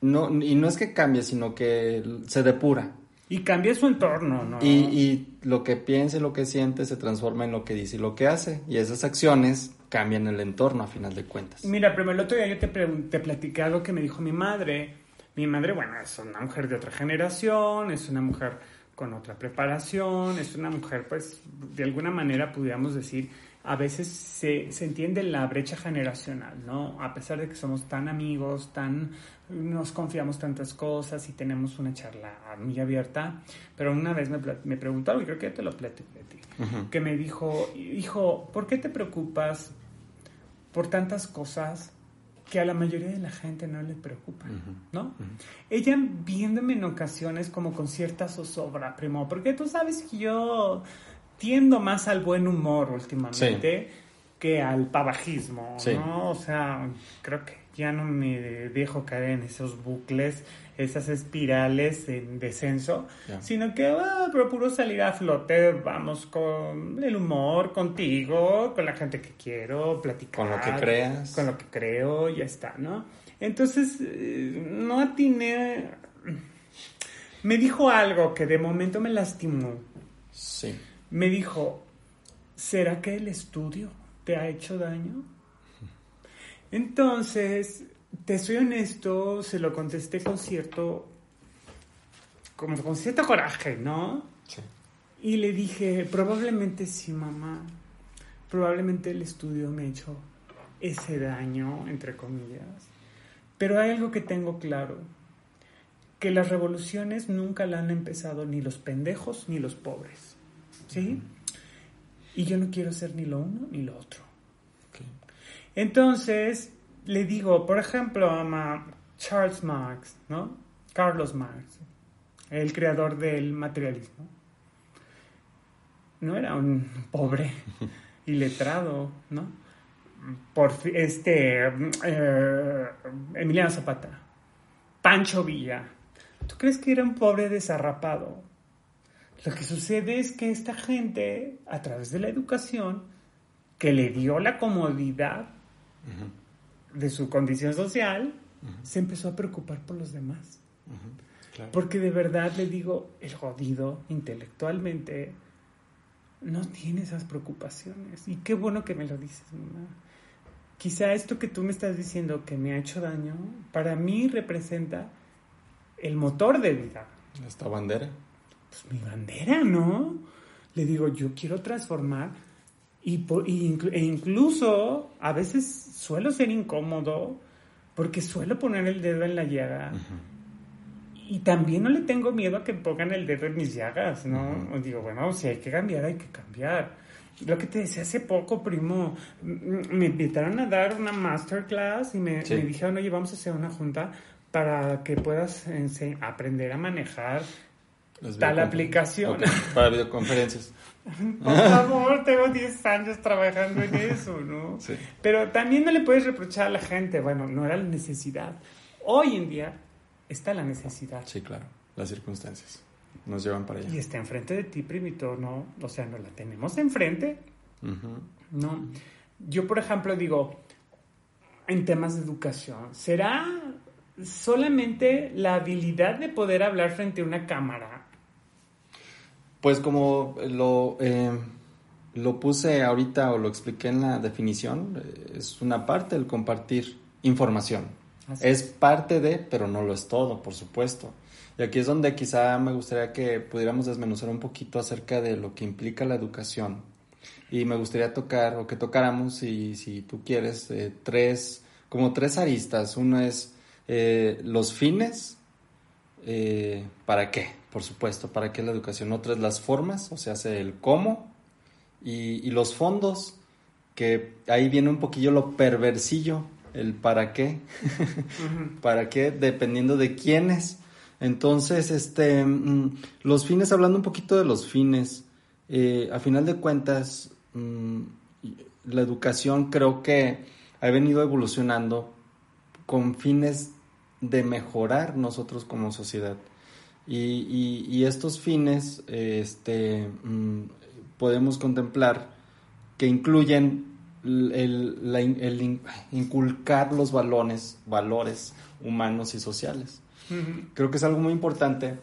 No, y no es que cambie, sino que se depura. Y cambia su entorno, ¿no? Y, y lo que piensa y lo que siente se transforma en lo que dice y lo que hace. Y esas acciones cambian el entorno a final de cuentas. Mira, primero el otro día yo te, te platicé algo que me dijo mi madre. Mi madre, bueno, es una mujer de otra generación, es una mujer con otra preparación, es una mujer, pues, de alguna manera pudiéramos decir, a veces se, se entiende la brecha generacional, ¿no? A pesar de que somos tan amigos, tan nos confiamos tantas cosas y tenemos una charla muy abierta, pero una vez me, me preguntó algo y creo que ya te lo platiqué ti, Ujú. que me dijo, hijo, ¿por qué te preocupas por tantas cosas que a la mayoría de la gente no le preocupan, ¿no? Ella viéndome en ocasiones como con cierta zozobra, primo, porque tú sabes que yo tiendo más al buen humor últimamente que al pavajismo, Sí. ¿no? O sea, creo que ya no me dejo caer en esos bucles, esas espirales en descenso, sino que ah, procuro salir a flote, vamos con el humor, contigo, con la gente que quiero, platicar. Con lo que creas. Con lo que creo, ya está, ¿no? Entonces, eh, no atiné... Me dijo algo que de momento me lastimó. Sí. Me dijo, ¿será que el estudio te ha hecho daño? Entonces, te soy honesto, se lo contesté con cierto, como con cierto coraje, ¿no? Sí. Y le dije, probablemente sí, mamá. Probablemente el estudio me ha hecho ese daño, entre comillas. Pero hay algo que tengo claro. Que las revoluciones nunca la han empezado ni los pendejos ni los pobres. ¿Sí? Y yo no quiero ser ni lo uno ni lo otro. Ok. Entonces, le digo, por ejemplo, a Charles Marx, ¿no? Carlos Marx, el creador del materialismo. No era un pobre iletrado, ¿no? Por este eh, Emiliano Zapata, Pancho Villa. ¿Tú crees que era un pobre desarrapado? Lo que sucede es que esta gente, a través de la educación, que le dio la comodidad de su condición social, se empezó a preocupar por los demás. Porque de verdad le digo, el jodido intelectualmente no tiene esas preocupaciones. Y qué bueno que me lo dices, mamá. Quizá esto que tú me estás diciendo que me ha hecho daño, para mí representa el motor de vida. ¿Esta bandera? Pues mi bandera, ¿no? Le digo, yo quiero transformar y, e incluso a veces suelo ser incómodo porque suelo poner el dedo en la llaga. Y también no le tengo miedo a que pongan el dedo en mis llagas, ¿no? Digo, bueno, si hay que cambiar, hay que cambiar. Lo que te decía hace poco, primo, me invitaron a dar una masterclass y me, me dijeron, oye, vamos a hacer una junta para que puedas aprender a manejar tal aplicación. Para videoconferencias. Por favor, tengo 10 años trabajando en eso, ¿no? Sí. Pero también no le puedes reprochar a la gente, bueno, no era la necesidad. Hoy en día está la necesidad. Sí, claro, las circunstancias nos llevan para allá. Y está enfrente de ti, primito, ¿no? O sea, no la tenemos enfrente. No. Yo, por ejemplo, digo, en temas de educación, ¿será solamente la habilidad de poder hablar frente a una cámara? Pues como lo, eh, lo puse ahorita o lo expliqué en la definición, eh, es una parte el compartir información es parte de, pero no lo es todo, por supuesto. Y aquí es donde quizá me gustaría que pudiéramos desmenuzar un poquito acerca de lo que implica la educación. Y me gustaría tocar, o que tocáramos, si, si tú quieres, eh, tres, como tres aristas. Uno es eh, los fines, eh, ¿para qué? Por supuesto, ¿para qué la educación? Otro es las formas, o sea, el cómo, y, y los fondos, que ahí viene un poquillo lo perversillo el para qué, para qué, dependiendo de quiénes. Entonces, este, mm, los fines, hablando un poquito de los fines, eh, a final de cuentas, mm, la educación creo que ha venido evolucionando con fines de mejorar nosotros como sociedad. Y, estos fines, este, mm, podemos contemplar que incluyen el, inculcar los valores, valores humanos y sociales. Creo que es algo muy importante.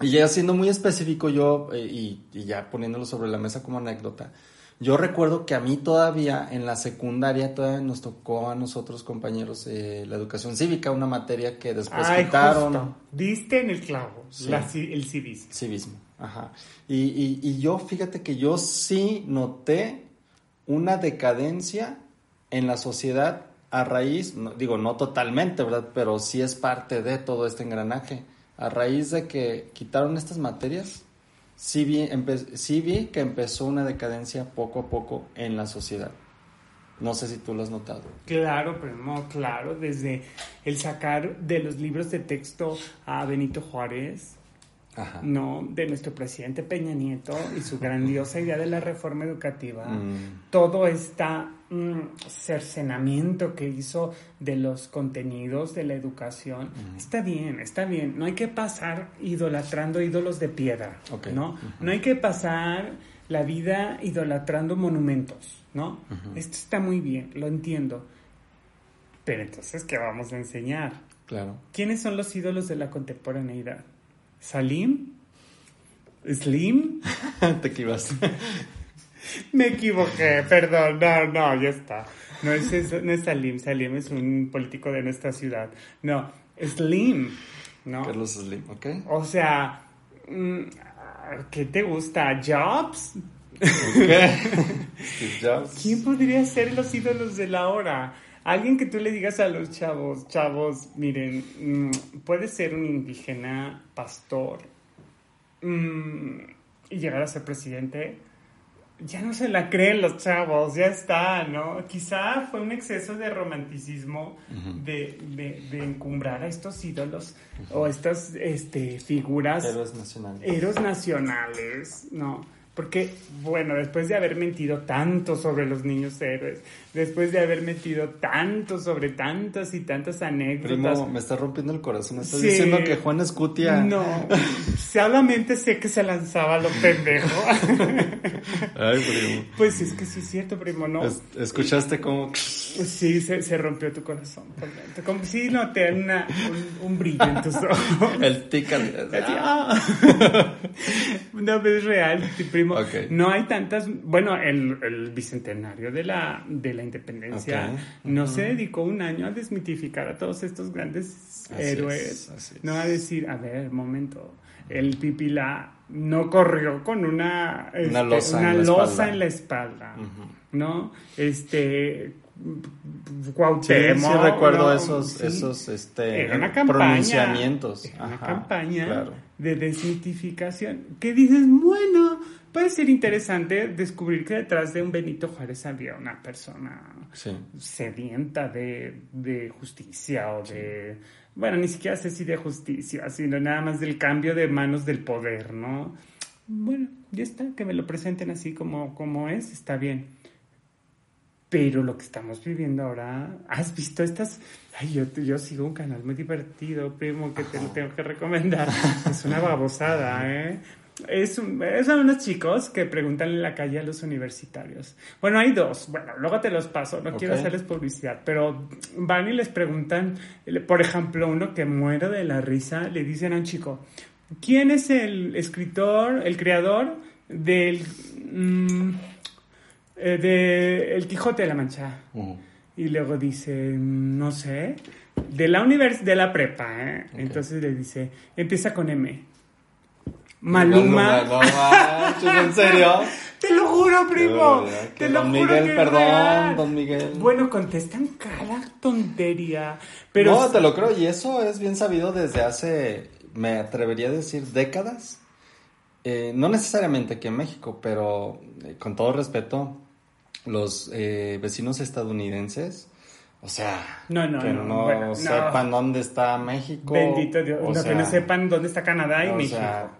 Y ya siendo muy específico yo, eh, y, ya poniéndolo sobre la mesa como anécdota, yo recuerdo que a mí todavía en la secundaria todavía nos tocó a nosotros compañeros eh, la educación cívica, una materia que después quitaron. Diste en el clavo, el civismo. Civismo, ajá. Y, y yo, fíjate que yo sí noté una decadencia en la sociedad a raíz, digo, no totalmente, ¿verdad? Pero sí es parte de todo este engranaje. A raíz de que quitaron estas materias, sí vi, que empezó una decadencia poco a poco en la sociedad. No sé si tú lo has notado. Claro, pero no, claro, desde el sacar de los libros de texto a Benito Juárez, no de nuestro presidente Peña Nieto y su grandiosa idea de la reforma educativa, mm. todo este cercenamiento que hizo de los contenidos de la educación, mm. está bien, está bien, no hay que pasar idolatrando ídolos de piedra, ¿no? No hay que pasar la vida idolatrando monumentos, ¿no? Esto está muy bien, lo entiendo. Pero entonces, ¿qué vamos a enseñar? Claro. ¿Quiénes son los ídolos de la contemporaneidad? Salim, Slim. Te. Me equivoqué, perdón, no, no, ya está. No es, no es Salim, Salim es un político de nuestra ciudad. No, Slim, ¿no? Carlos Slim, ok. O sea, mm, ¿qué te gusta? ¿Jobs? Jobs. ¿Quién podría ser los ídolos de la hora? Alguien que tú le digas a los chavos, chavos, miren, mm, puede ser un indígena pastor mm, y llegar a ser presidente, ya no se la creen los chavos, ya está, ¿no? Quizá fue un exceso de romanticismo de, de, encumbrar a estos ídolos o estas este, figuras. Héroes nacionales. Héroes nacionales, ¿no? Porque, bueno, después de haber mentido tanto sobre los niños héroes, después de haber metido tanto sobre tantas y tantas anécdotas. Primo, me está rompiendo el corazón. Estás Sí. diciendo que Juan Escutia. No, solamente sé que se lanzaba a lo pendejo. Ay, primo. Pues es que sí es cierto, primo, ¿no? Es- ¿Escuchaste cómo.? Sí, se, se rompió tu corazón por dentro. Como si noté una, un, un brillo en tus ojos. El tica. No, pero es real, primo. Ok. No hay tantas. Bueno, el, el bicentenario de la, de la independencia Ok. no se dedicó un año a desmitificar a todos estos grandes Así héroes. es. No a decir, a ver, momento. El pipila no corrió con una, este, losa una en la losa espalda. en la espalda. ¿No? Este. Sí, Cuauhtémoc, sí recuerdo ¿no? esos, Sí. esos este, Era una campaña. pronunciamientos. Era una Ajá, campaña Claro. De desmitificación. Que dices, bueno, puede ser interesante descubrir que detrás de un Benito Juárez había una persona Sí. sedienta de, de justicia o de... Bueno, ni siquiera sé si de justicia, sino nada más del cambio de manos del poder, ¿no? Bueno, ya está, que me lo presenten así como, como es, está bien. Pero lo que estamos viviendo ahora, ¿has visto estas? Ay, yo, yo sigo un canal muy divertido, primo, que te lo tengo que recomendar. Es una babosada, ¿eh? Es un- son unos chicos que preguntan en la calle a los universitarios. Bueno, hay dos. Bueno, luego te los paso. No quiero hacerles publicidad, pero van y les preguntan, por ejemplo, uno que muere de la risa, le dicen a un chico, ¿quién es el escritor, el creador del... mm, eh, de El Quijote de la Mancha? Y luego dice, no sé, de la univers de la prepa, ¿eh? Entonces le dice, empieza con M. Maluma. No, ¿en serio? Te lo juro, primo. Verdad, Te lo don juro Miguel, que perdón, real. don Miguel. Bueno, contestan cada tontería. Pero no, te lo creo, y eso es bien sabido desde hace, me atrevería a decir, décadas. Eh, no necesariamente aquí en México, pero eh, con todo respeto, los eh, vecinos estadounidenses, o sea, No, no, que no, no, bueno, no. sepan dónde está México. bendito Dios, o no, que sea, no sepan dónde está Canadá y o México. sea,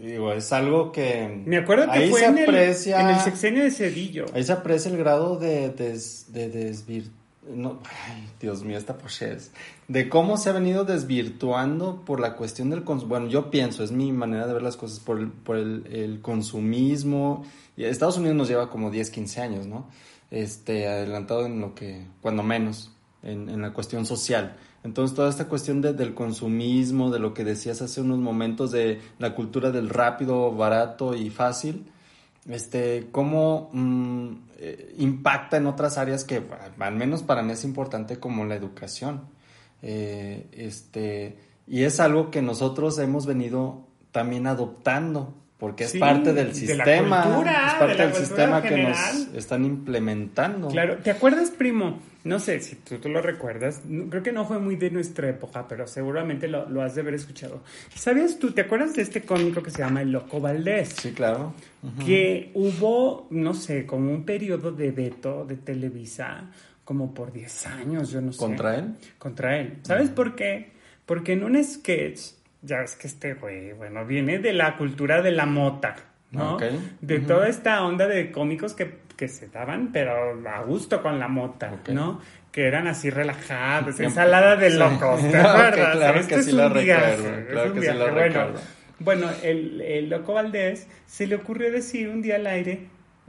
digo, es algo que... Me acuerdo que ahí fue se en el, aprecia- en el sexenio de Cedillo. Ahí se aprecia el grado de, des, de. No, ay, Dios mío, esta pochez. De cómo se ha venido desvirtuando por la cuestión del... cons- Bueno, yo pienso, es mi manera de ver las cosas, por el, por el, el consumismo. Estados Unidos nos lleva como 10, 15 años, ¿no? Este, adelantado en lo que, cuando menos, en, en la cuestión social. Entonces, toda esta cuestión de- del consumismo, de lo que decías hace unos momentos, de la cultura del rápido, barato y fácil, este, cómo mm, eh, impacta en otras áreas que al menos para mí es importante como la educación. Eh, este, y es algo que nosotros hemos venido también adoptando, porque es Sí, parte del de la sistema, cultura, es de parte la del sistema que nos están implementando. Claro, ¿te acuerdas, primo? No sé si tú, tú lo recuerdas, no- creo que no fue muy de nuestra época, pero seguramente lo, lo has de haber escuchado. ¿Sabías tú, te acuerdas de este cómico que se llama El Loco Valdés? Sí, claro. Que hubo, no sé, como un periodo de veto de Televisa, como por 10 años, yo no sé. ¿Contra él? Contra él. ¿Sabes por qué? Porque en un sketch, ya ves que este güey, bueno, viene de la cultura de la mota, ¿no? De toda esta onda de cómicos que, que se daban, pero a gusto con la mota. ¿no? Que eran así relajados, ensalada de Sí. locos, ¿te Ok, acuerdas? claro Este que es sí lo viaje, recuerdo, es claro que sí lo viaje. Bueno, recuerdo. bueno, el, el loco Valdés se le ocurrió decir un día al aire,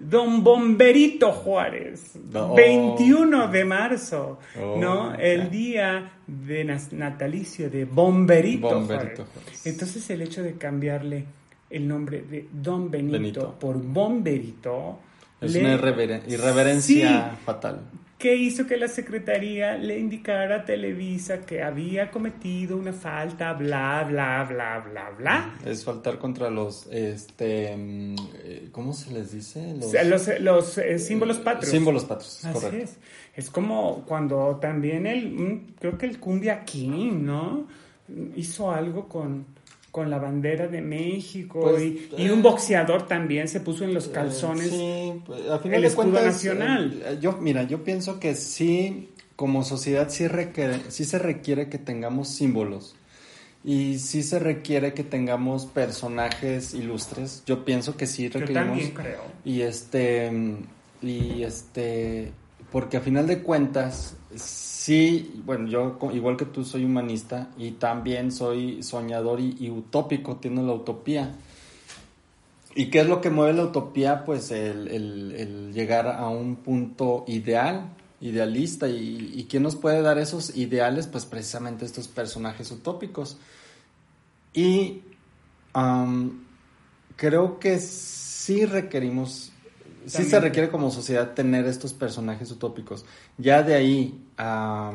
Don Bomberito Juárez, No. 21 de marzo, Oh, ¿no? El día de natalicio de Bomberito, Bomberito Juárez. Juárez. Entonces el hecho de cambiarle el nombre de Don Benito, Benito. por Bomberito Es le- una irreveren- irreverencia Sí, fatal. Que hizo que la secretaría le indicara a Televisa que había cometido una falta, bla, bla, bla, bla, bla. Es faltar contra los, este, mm, eh, ¿cómo se les dice? Sea, Los, los, eh, símbolos patrios. Símbolos patrios, Así correcto. es. Es como cuando también el, mm, creo que el Cumbia King, ¿no? Hizo algo con, con la bandera de México Pues, y, y eh, un boxeador también se puso en los calzones. Sí, pues, al final el de escudo cuentas, nacional. eh, yo, mira, yo pienso que sí, como sociedad, sí, requiere, sí se requiere que tengamos símbolos. Y sí se requiere que tengamos personajes ilustres. Yo pienso que sí Yo requerimos. también creo. Y este. Y este. porque a final de cuentas, sí, bueno, yo igual que tú soy humanista y también soy soñador y, utópico, tengo la utopía. ¿Y qué es lo que mueve la utopía? Pues el, llegar a un punto ideal, idealista. ¿Y, ¿Y, quién nos puede dar esos ideales? Pues precisamente estos personajes utópicos. Y creo que sí requerimos, sí se requiere como sociedad tener estos personajes utópicos. Ya de ahí a,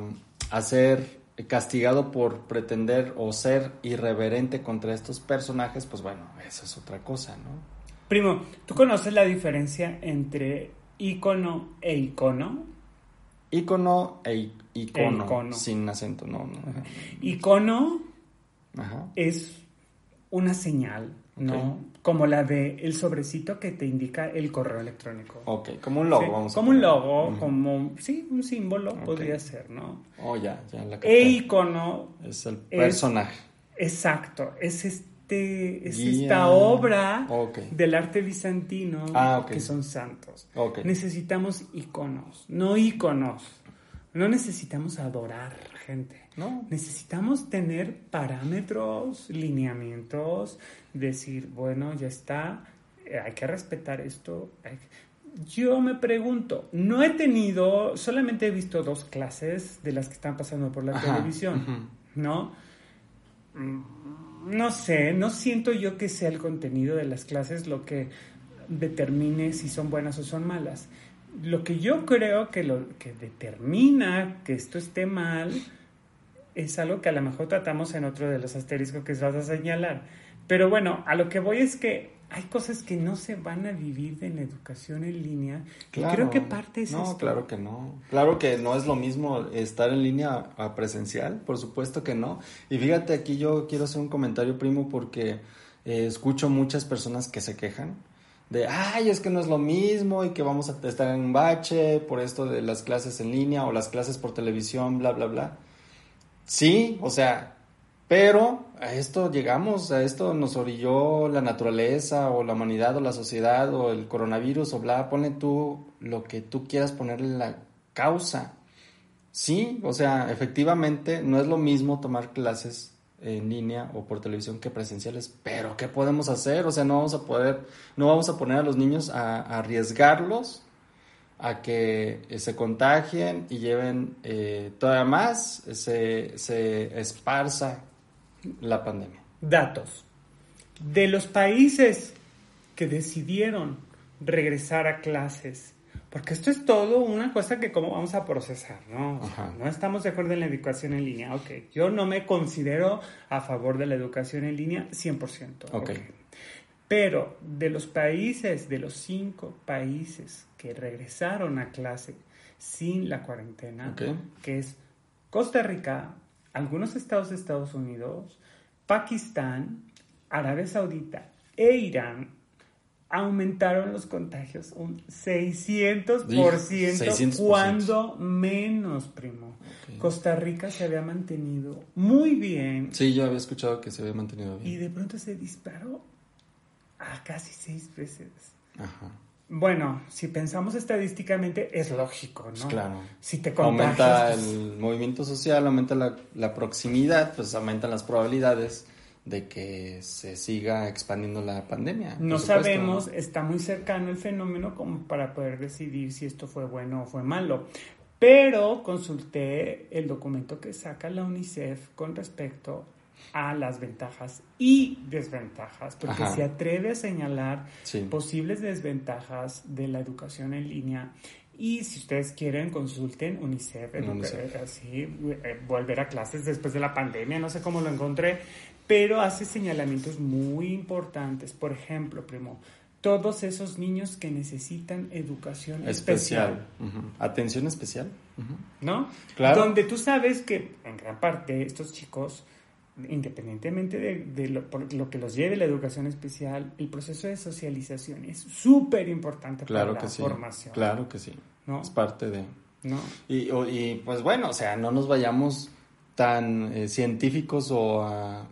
ser castigado por pretender o ser irreverente contra estos personajes, pues bueno, eso es otra cosa, ¿no? Primo, ¿tú conoces la diferencia entre ícono e icono? Ícono e icono, sin acento, no. no. Icono es una señal, ¿no? Como la de el sobrecito que te indica el correo electrónico. Ok, como un logo, vamos Como un logo, como, sí, un símbolo podría ser, ¿no? Oh, ya, ya la E icono. Es el personaje. exacto, es este, es esta obra del arte bizantino ah, que son santos. Necesitamos iconos, no iconos. No necesitamos adorar gente. No. Necesitamos tener parámetros, lineamientos, decir, bueno, ya está, eh, hay que respetar esto. Yo me pregunto, no he tenido, solamente he visto dos clases de las que están pasando por la televisión, ¿no? Mm, no sé, no siento yo que sea el contenido de las clases lo que determine si son buenas o son malas. Lo que yo creo que lo que determina que esto esté mal es algo que a lo mejor tratamos en otro de los asteriscos que vas a señalar. Pero bueno, a lo que voy es que hay cosas que no se van a vivir en la educación en línea. Claro, creo que parte es No, claro que no. Claro que no es lo mismo estar en línea a presencial, por supuesto que no. Y fíjate, aquí yo quiero hacer un comentario, primo, porque eh, escucho muchas personas que se quejan de, ay, es que no es lo mismo y que vamos a estar en un bache por esto de las clases en línea o las clases por televisión, bla, bla, bla. Sí, o sea, pero a esto llegamos, a esto nos orilló la naturaleza o la humanidad o la sociedad o el coronavirus o bla, pone tú lo que tú quieras ponerle la causa. Sí, o sea, efectivamente no es lo mismo tomar clases en línea o por televisión que presenciales, pero ¿qué podemos hacer? O sea, no vamos a poder, no vamos a poner a los niños a arriesgarlos a que eh, se contagien y lleven eh, todavía más, se, se esparza la pandemia. Datos. De los países que decidieron regresar a clases, porque esto es todo una cosa que cómo vamos a procesar, ¿no? no estamos de acuerdo en la educación en línea, ok. Yo no me considero a favor de la educación en línea 100%. Ok. Pero de los países, de los cinco países que regresaron a clase sin la cuarentena, que es Costa Rica, algunos estados de Estados Unidos, Pakistán, Arabia Saudita e Irán, aumentaron los contagios un 600%, cuando menos, primo. Costa Rica se había mantenido muy bien. Sí, yo había escuchado que se había mantenido bien. Y de pronto se disparó a casi seis veces. Ajá. Bueno, si pensamos estadísticamente, es lógico, ¿no? Pues claro. Si te Aumenta el movimiento social, aumenta la, proximidad, pues aumentan las probabilidades de que se siga expandiendo la pandemia. No sabemos, está muy cercano el fenómeno como para poder decidir si esto fue bueno o fue malo. Pero consulté el documento que saca la UNICEF con respecto a las ventajas y desventajas, porque se atreve a señalar posibles desventajas de la educación en línea. Y si ustedes quieren, consulten UNICEF, así, eh, volver a clases después de la pandemia, no sé cómo lo encontré, pero hace señalamientos muy importantes. Por ejemplo, primo, todos esos niños que necesitan educación especial. Atención especial. ¿No? Claro. Donde tú sabes que en gran parte estos chicos independientemente de, lo, que los lleve la educación especial, el proceso de socialización es súper importante para la formación. Claro que sí. Es parte de... Y, pues bueno, o sea, no nos vayamos tan eh, científicos o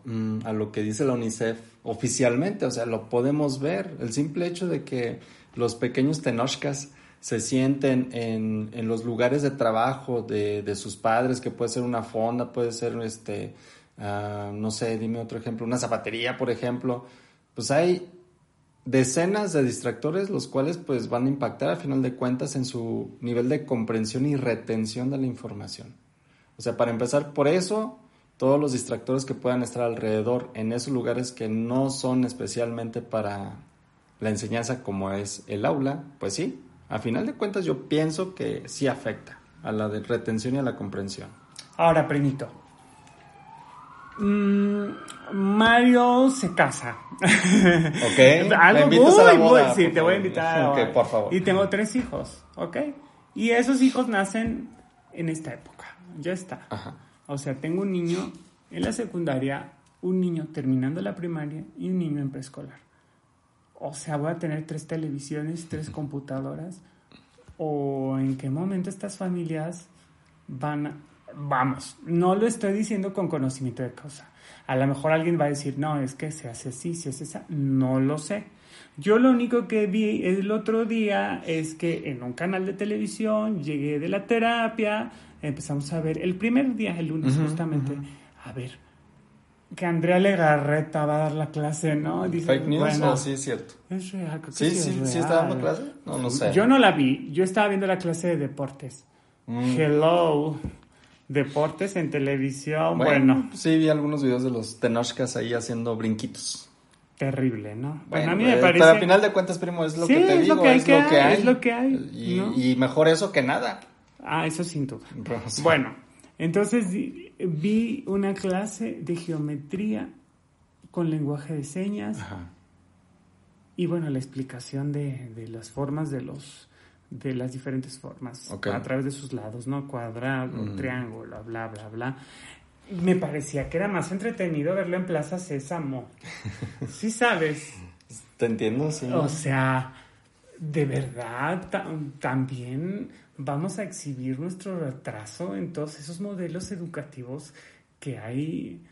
mm, a, lo que dice la UNICEF oficialmente, o sea, lo podemos ver. El simple hecho de que los pequeños tenochcas se sienten en, en los lugares de trabajo de, de, sus padres, que puede ser una fonda, puede ser, este, uh, no sé, dime otro ejemplo, una zapatería, por ejemplo, pues hay decenas de distractores los cuales pues van a impactar a final de cuentas en su nivel de comprensión y retención de la información. O sea, para empezar por eso, todos los distractores que puedan estar alrededor en esos lugares que no son especialmente para la enseñanza como es el aula, pues sí, a final de cuentas yo pienso que sí afecta a la retención y a la comprensión. Ahora, primito. Mm, Mario se casa. Ok. Algo ¿Me invitas a la muy, boda, muy- sí, te voy a invitar. a por favor. Y tengo tres hijos, ¿ok? Y esos hijos nacen en esta época. Ya está. Ajá. O sea, tengo un niño en la secundaria, un niño terminando la primaria y un niño en preescolar. O sea, voy a tener tres televisiones, tres computadoras. ¿O en qué momento estas familias van a... Vamos, no lo estoy diciendo con conocimiento de causa. A lo mejor alguien va a decir, no, es que se hace así, se hace esa. No lo sé. Yo lo único que vi el otro día es que en un canal de televisión llegué de la terapia, empezamos a ver el primer día, el lunes justamente, a ver, que Andrea Legarreta va a dar la clase, ¿no? Dice, ¿Fake news bueno, o sí es cierto? Es real, creo que Sí, es sí, sí real. está dando clase. No, no sé. Yo no la vi, yo estaba viendo la clase de deportes. Mm. Hello, deportes en televisión, bueno, Sí, vi algunos videos de los Tenochcas ahí haciendo brinquitos. terrible, ¿no? Bueno, Bueno, a mí me eh, parece... Pero al final de cuentas, primo, es lo Sí, que te es digo, lo que hay es que lo que hay, es lo que hay, Y, ¿no? y mejor eso que nada. Ah, eso sin duda. Bueno, entonces vi una clase de geometría con lenguaje de señas Ajá. y bueno, la explicación de, de las formas de los de las diferentes formas a través de sus lados, ¿no? Cuadrado, Mm. triángulo, bla, bla, bla. Me parecía que era más entretenido verlo en Plaza Sésamo. Sí sabes. Te entiendo, sí. O sea, de verdad, ta- también vamos a exhibir nuestro retraso en todos esos modelos educativos que hay.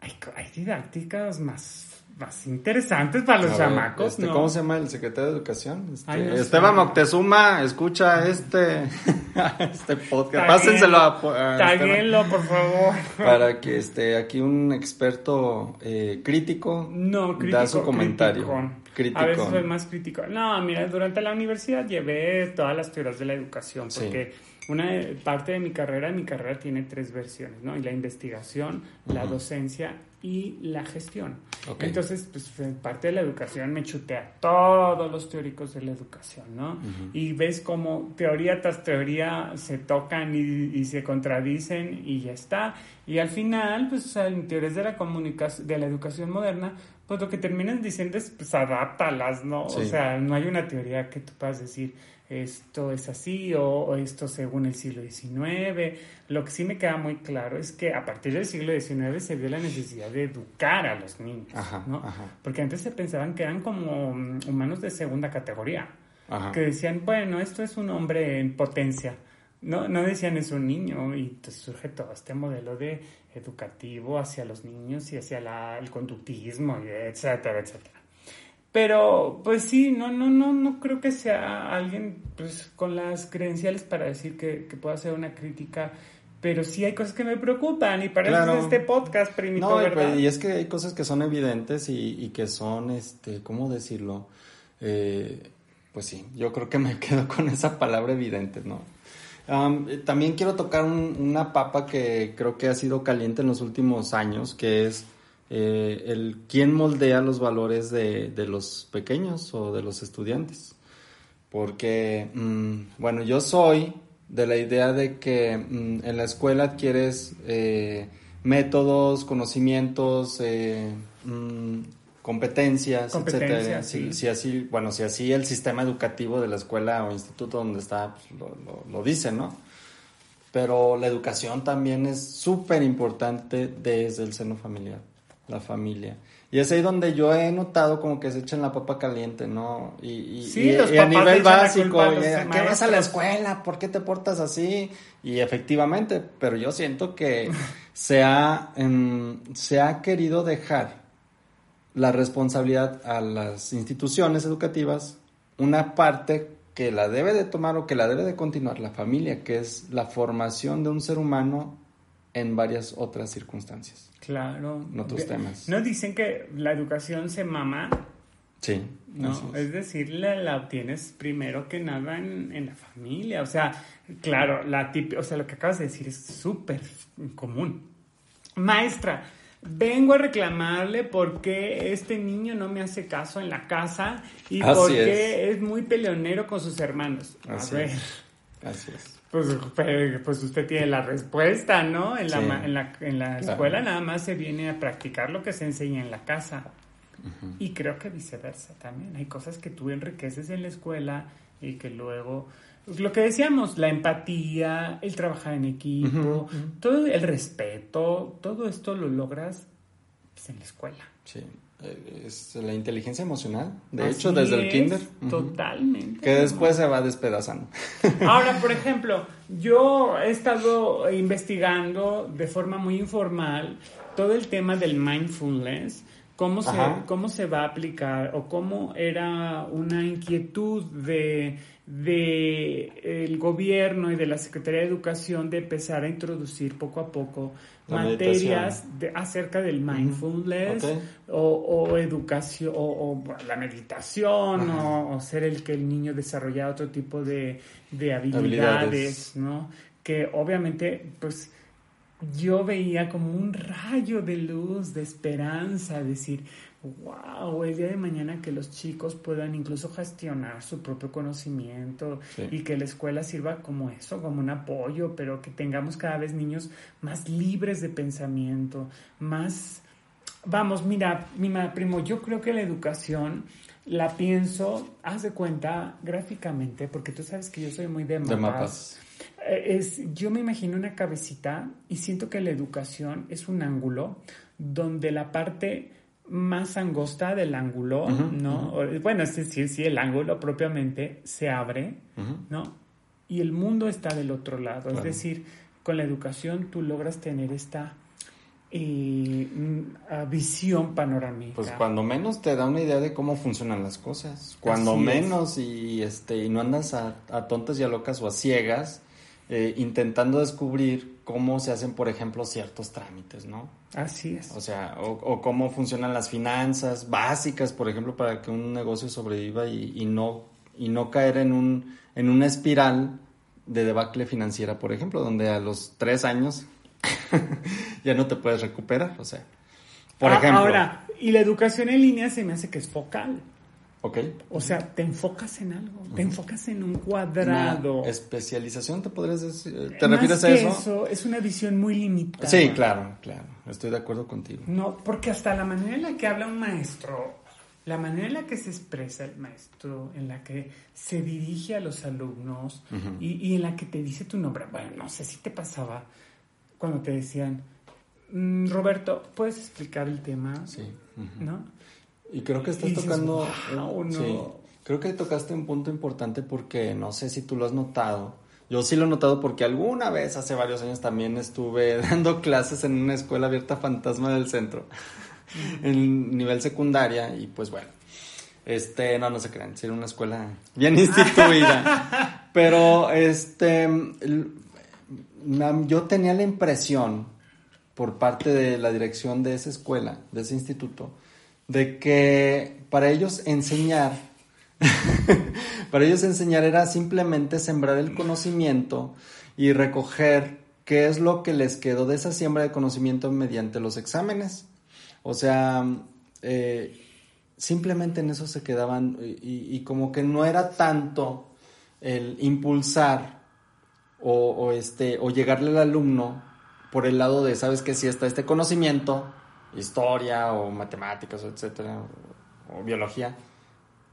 Hay didácticas más, más interesantes para los ver, chamacos, este, ¿no? ¿Cómo se llama el secretario de Educación? Este, Ay, no sé. Esteban Moctezuma, escucha este, este podcast. Pásenselo a, a Esteban. Taguéenlo, por favor. para que esté aquí un experto eh, crítico No, crítico. da su comentario. criticón. A veces soy más crítico. No, mira, durante la universidad llevé todas las teorías de la educación, Sí. porque una parte de mi carrera, mi carrera tiene tres versiones, ¿no? Y la investigación, la docencia y la gestión. Ok. Entonces, pues parte de la educación me chuté a todos los teóricos de la educación, ¿no? Ujú. Y ves cómo teoría tras teoría se tocan y, y se contradicen y ya está. Y al final, pues o sea, en teorías de la comunicación, de la educación moderna, pues lo que terminan diciendo es, pues adáptalas, ¿no? O Sí. sea, no hay una teoría que tú puedas decir, esto es así o, o esto según el siglo XIX. Lo que sí me queda muy claro es que a partir del siglo XIX se vio la necesidad de educar a los niños, Ajá, ¿no? ajá. Porque antes se pensaban que eran como mm, humanos de segunda categoría Ajá. que decían, bueno, esto es un hombre en potencia. No, no decían es un niño y entonces surge todo este modelo de educativo hacia los niños y hacia la- el conductismo, y etcétera, etcétera. Pero, pues sí, no, no, no, no creo que sea alguien pues, con las credenciales para decir que, que pueda hacer una crítica, pero sí hay cosas que me preocupan y para Claro. eso es este podcast, primito, No, y, ¿verdad? pues, y es que hay cosas que son evidentes y, y que son, este, ¿cómo decirlo? Eh, pues sí, yo creo que me quedo con esa palabra evidente, ¿no? Eh, también quiero tocar un- una papa que creo que ha sido caliente en los últimos años, que es eh, el quién moldea los valores de, de los pequeños o de los estudiantes. Porque, mm, bueno, yo soy de la idea de que mm, en la escuela adquieres eh, métodos, conocimientos, eh, mm, competencias, Competencias, etcétera. sí. Si, si así, bueno, si así el sistema educativo de la escuela o instituto donde está pues, lo, lo- lo dice, ¿no? Pero la educación también es súper importante desde el seno familiar, la familia. Y es ahí donde yo he notado como que se echan la papa caliente, ¿no? Y, y- Sí, y- los y a papás nivel básico, a y, ¿a ¿qué vas a la escuela? ¿Por qué te portas así? Y efectivamente, pero yo siento que se ha, em, se ha querido dejar la responsabilidad a las instituciones educativas, una parte que la debe de tomar o que la debe de continuar la familia, que es la formación de un ser humano en varias otras circunstancias. Claro. En otros temas. No dicen que la educación se mama. Sí. No, es. decir, la, obtienes primero que nada en, la familia. O sea, claro, la o sea, lo que acabas de decir es súper común. Maestra, vengo a reclamarle porque este niño no me hace caso en la casa y porque es. muy peleonero con sus hermanos. A ver. Así es. Pues, pues usted tiene la respuesta, ¿no? En la, en la, en la escuela nada más se viene a practicar lo que se enseña en la casa. Y creo que viceversa también. Hay cosas que tú enriqueces en la escuela y que luego lo que decíamos, la empatía, el trabajar en equipo, todo el respeto, todo esto lo logras pues, en la escuela. Sí, eh, es la inteligencia emocional, de hecho, desde el kinder. Totalmente. Que después se va despedazando. Ahora, por ejemplo, yo he estado investigando de forma muy informal todo el tema del mindfulness cómo se, cómo se va a aplicar o cómo era una inquietud de, de el gobierno y de la Secretaría de Educación de empezar a introducir poco a poco materias de, acerca del mindfulness o, educación o, la meditación o, ser el que el niño desarrolla otro tipo de, de habilidades, ¿no? Que obviamente, pues yo veía como un rayo de luz, de esperanza, decir, wow, el día de mañana que los chicos puedan incluso gestionar su propio conocimiento y que la escuela sirva como eso, como un apoyo, pero que tengamos cada vez niños más libres de pensamiento, más... Vamos, mira, mi primo, yo creo que la educación la pienso, haz de cuenta, gráficamente, porque tú sabes que yo soy muy de mapas. Eh, es, yo me imagino una cabecita y siento que la educación es un ángulo donde la parte más angosta del ángulo, ¿no? Bueno, es decir, si el ángulo propiamente se abre, ¿no? Y el mundo está del otro lado. Es decir, con la educación tú logras tener esta eh, mm, visión panorámica. Pues cuando menos te da una idea de cómo funcionan las cosas. Cuando menos y este y no andas a, a tontas y a locas o a ciegas eh, intentando descubrir cómo se hacen, por ejemplo, ciertos trámites, ¿no? Así es. O sea, o, cómo funcionan las finanzas básicas, por ejemplo, para que un negocio sobreviva y, no, y no caer en, un, en una espiral de debacle financiera, por ejemplo, donde a los tres años ya no te puedes recuperar, o sea. Por ah, ejemplo. Ahora, y la educación en línea se me hace que es focal. Ok. O sea, te enfocas en algo, te enfocas en un cuadrado. especialización, ¿te podrías decir? ¿Te refieres a eso? eso? Es una visión muy limitada. Sí, claro, claro. Estoy de acuerdo contigo. No, porque hasta la manera en la que habla un maestro, la manera en la que se expresa el maestro, en la que se dirige a los alumnos y, en la que te dice tu nombre. Bueno, no sé si te pasaba cuando te decían, mm, Roberto, ¿puedes explicar el tema? Sí. ¿No? Y creo que estás tocando... sí, creo que tocaste un punto importante porque no sé si tú lo has notado. Yo sí lo he notado porque alguna vez, hace varios años, también estuve dando clases en una escuela abierta fantasma del centro, en nivel secundaria, y pues bueno, este, no, no se crean, sí, era una escuela bien instituida. Pero, este, yo tenía la impresión, por parte de la dirección de esa escuela, de ese instituto, de que para ellos enseñar, para ellos enseñar era simplemente sembrar el conocimiento y recoger qué es lo que les quedó de esa siembra de conocimiento mediante los exámenes. O sea, eh, simplemente en eso se quedaban y, como que no era tanto el impulsar o, este, o llegarle al alumno por el lado de, sabes que si está este conocimiento, historia o matemáticas, etcétera, o, biología,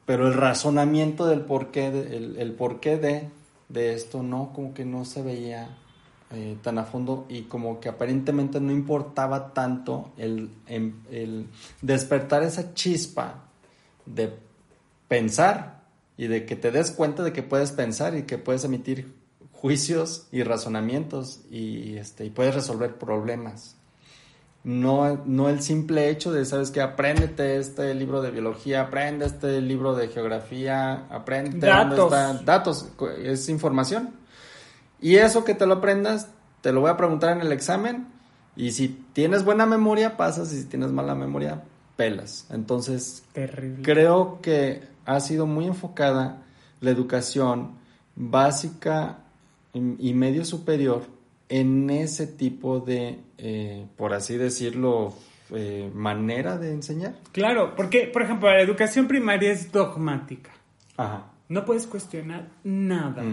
pero el razonamiento del porqué, de, el, el porqué de, de esto no, como que no se veía eh, tan a fondo y como que aparentemente no importaba tanto el, em, el, despertar esa chispa de pensar y de que te des cuenta de que puedes pensar y que puedes emitir juicios y razonamientos y, este, y puedes resolver problemas. No, no el simple hecho de, ¿sabes qué? Apréndete este libro de biología, aprende este libro de geografía, aprende Datos. Datos, es información. Y eso que te lo aprendas, te lo voy a preguntar en el examen. Y si tienes buena memoria, pasas. Y si tienes mala memoria, pelas. Entonces, Terrible. creo que ha sido muy enfocada la educación básica y medio superior en ese tipo de, eh, por así decirlo, eh, manera de enseñar. Claro, porque, por ejemplo, la educación primaria es dogmática. Ajá. No puedes cuestionar nada.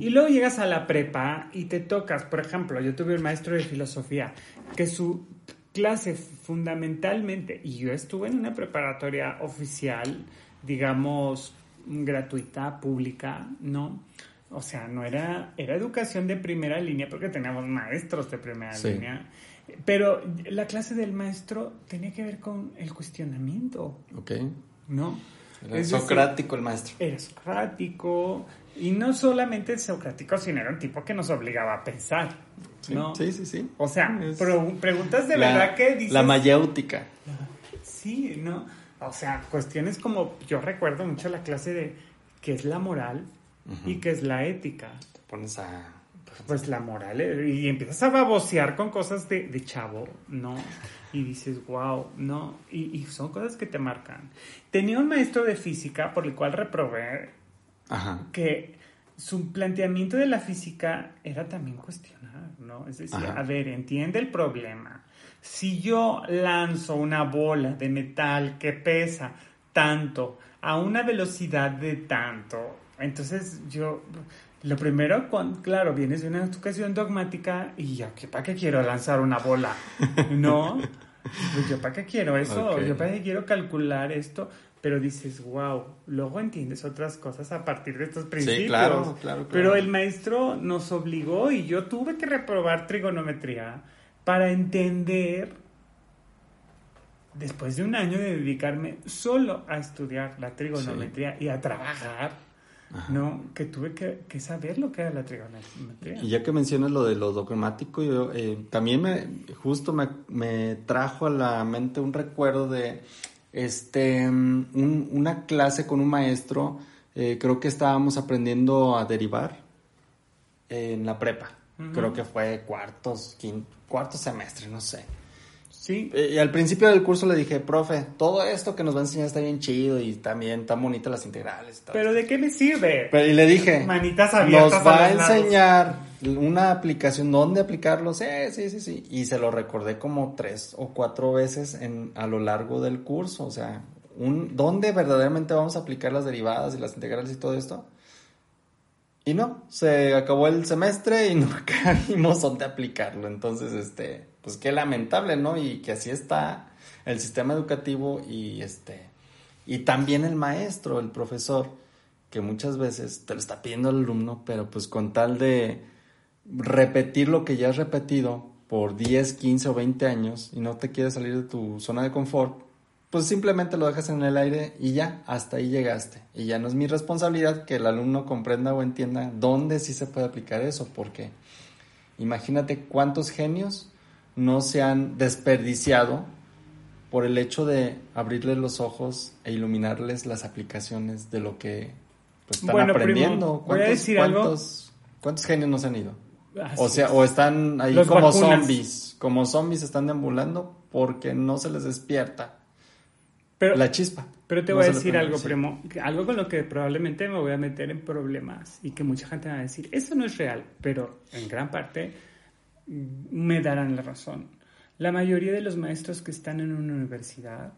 Y luego llegas a la prepa y te tocas, por ejemplo, yo tuve un maestro de filosofía que su clase fundamentalmente, y yo estuve en una preparatoria oficial, digamos, gratuita, pública, ¿no? O sea, no era, era educación de primera línea porque teníamos maestros de primera Sí. línea. Pero la clase del maestro tenía que ver con el cuestionamiento, Ok. ¿no? Era Es decir, socrático el maestro. era socrático y no solamente socrático, sino era un tipo que nos obligaba a pensar, Sí, ¿no? sí, sí. sí. O sea, pro- preguntas de la, verdad que dices... La mayéutica. Sí, ¿no? O sea, cuestiones como... Yo recuerdo mucho la clase de qué es la moral y qué es la ética. Te pones a... Pues la moral, eh, y empiezas a babosear con cosas de, de chavo, ¿no? Y dices, wow, ¿no? Y, y son cosas que te marcan. Tenía un maestro de física por el cual reprobé Ajá. que su planteamiento de la física era también cuestionar, ¿no? Es decir, Ajá. a ver, entiende el problema. Si yo lanzo una bola de metal que pesa tanto a una velocidad de tanto, entonces yo, lo primero, claro, vienes de una educación dogmática y yo, ¿qué- ¿para qué quiero lanzar una bola? ¿No? Pues yo, ¿para qué quiero eso? Yo, ¿para qué quiero calcular esto? Pero dices, wow, luego entiendes otras cosas a partir de estos principios. claro, claro, claro. Pero el maestro nos obligó y yo tuve que reprobar trigonometría para entender, después de un año de dedicarme solo a estudiar la trigonometría y a trabajar, ¿no? Que tuve que, que saber lo que era la trigonometría. Y ya que mencionas lo de lo dogmático, yo eh, también me justo me, me trajo a la mente un recuerdo de este mm, un- una clase con un maestro. eh, creo que estábamos aprendiendo a derivar en la prepa. Creo que fue cuartos, cuarto semestre, no sé. Sí, Eh, Y al principio del curso le dije, profe, todo esto que nos va a enseñar está bien chido y también tan bonitas las integrales. y todo pero ¿de qué me sirve? pero, y le dije, Manitas abiertas nos va a a los lados". enseñar una aplicación, ¿dónde aplicarlo? Sí, sí, sí, sí. Y se lo recordé como tres o cuatro veces en, a lo largo del curso. O sea, un, ¿dónde verdaderamente vamos a aplicar las derivadas y las integrales y todo esto? Y no, se acabó el semestre y no vimos dónde aplicarlo. Entonces, este, pues qué lamentable, ¿no? Y que así está el sistema educativo y este, y también el maestro, el profesor, que muchas veces te lo está pidiendo el alumno, pero pues con tal de repetir lo que ya has repetido por 10, 15 o 20 años y no te quieres salir de tu zona de confort, pues simplemente lo dejas en el aire y ya, hasta ahí llegaste. Y ya no es mi responsabilidad que el alumno comprenda o entienda dónde sí se puede aplicar eso, porque imagínate cuántos genios no se han desperdiciado por el hecho de abrirles los ojos e iluminarles las aplicaciones de lo que pues, están Bueno, primo, aprendiendo. voy a ¿Cuántos, algo. cuántos- cuántos genios no se han ido? Así O sea, es. o están ahí Los como vacunas. zombies, como zombies están deambulando porque no se les despierta pero, la chispa. Pero te No voy a decir algo, primo, algo con lo que probablemente me voy a meter en problemas y que mucha gente va a decir, eso no es real, pero en gran parte me darán la razón. La mayoría de los maestros que están en una universidad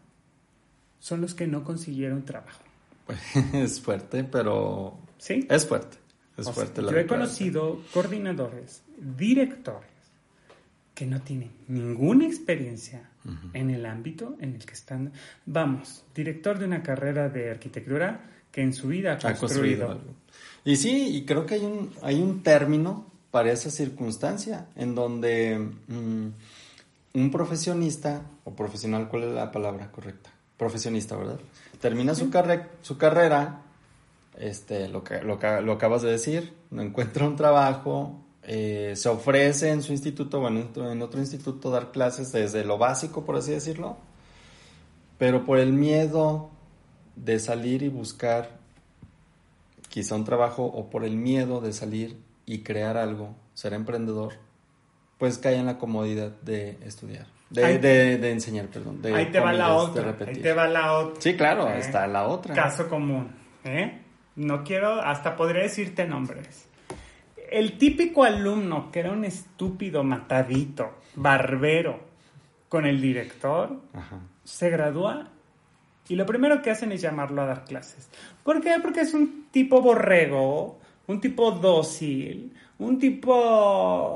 son los que no consiguieron trabajo. es fuerte, pero ¿Sí? es fuerte. Es O sea, fuerte la yo he conocido coordinadores, directores, que no tienen ninguna experiencia en el ámbito en el que están. Vamos, director de una carrera de arquitectura que en su vida ha construido algo. Y sí, y creo que hay un, hay un término para esa circunstancia en donde mm, un profesionista, o profesional, ¿cuál es la palabra correcta? Profesionista, ¿verdad? Termina su, carre- su carrera, este, lo, que, lo, lo acabas de decir, no encuentra un trabajo, eh, se ofrece en su instituto, bueno, en otro, en otro instituto dar clases desde lo básico, por así decirlo, pero por el miedo de salir y buscar quizá un trabajo o por el miedo de salir y crear algo, ser emprendedor, pues cae en la comodidad de estudiar. De, Ahí- de, de enseñar, perdón. de ahí te va la otra. Ahí te va la otra. Sí, claro, ¿eh? está la otra. Caso común. ¿eh? No quiero, hasta podría decirte nombres. El típico alumno que era un estúpido matadito, barbero, con el director, Ajá. se gradúa y lo primero que hacen es llamarlo a dar clases. ¿Por qué? Porque es un tipo borrego, un tipo dócil, un tipo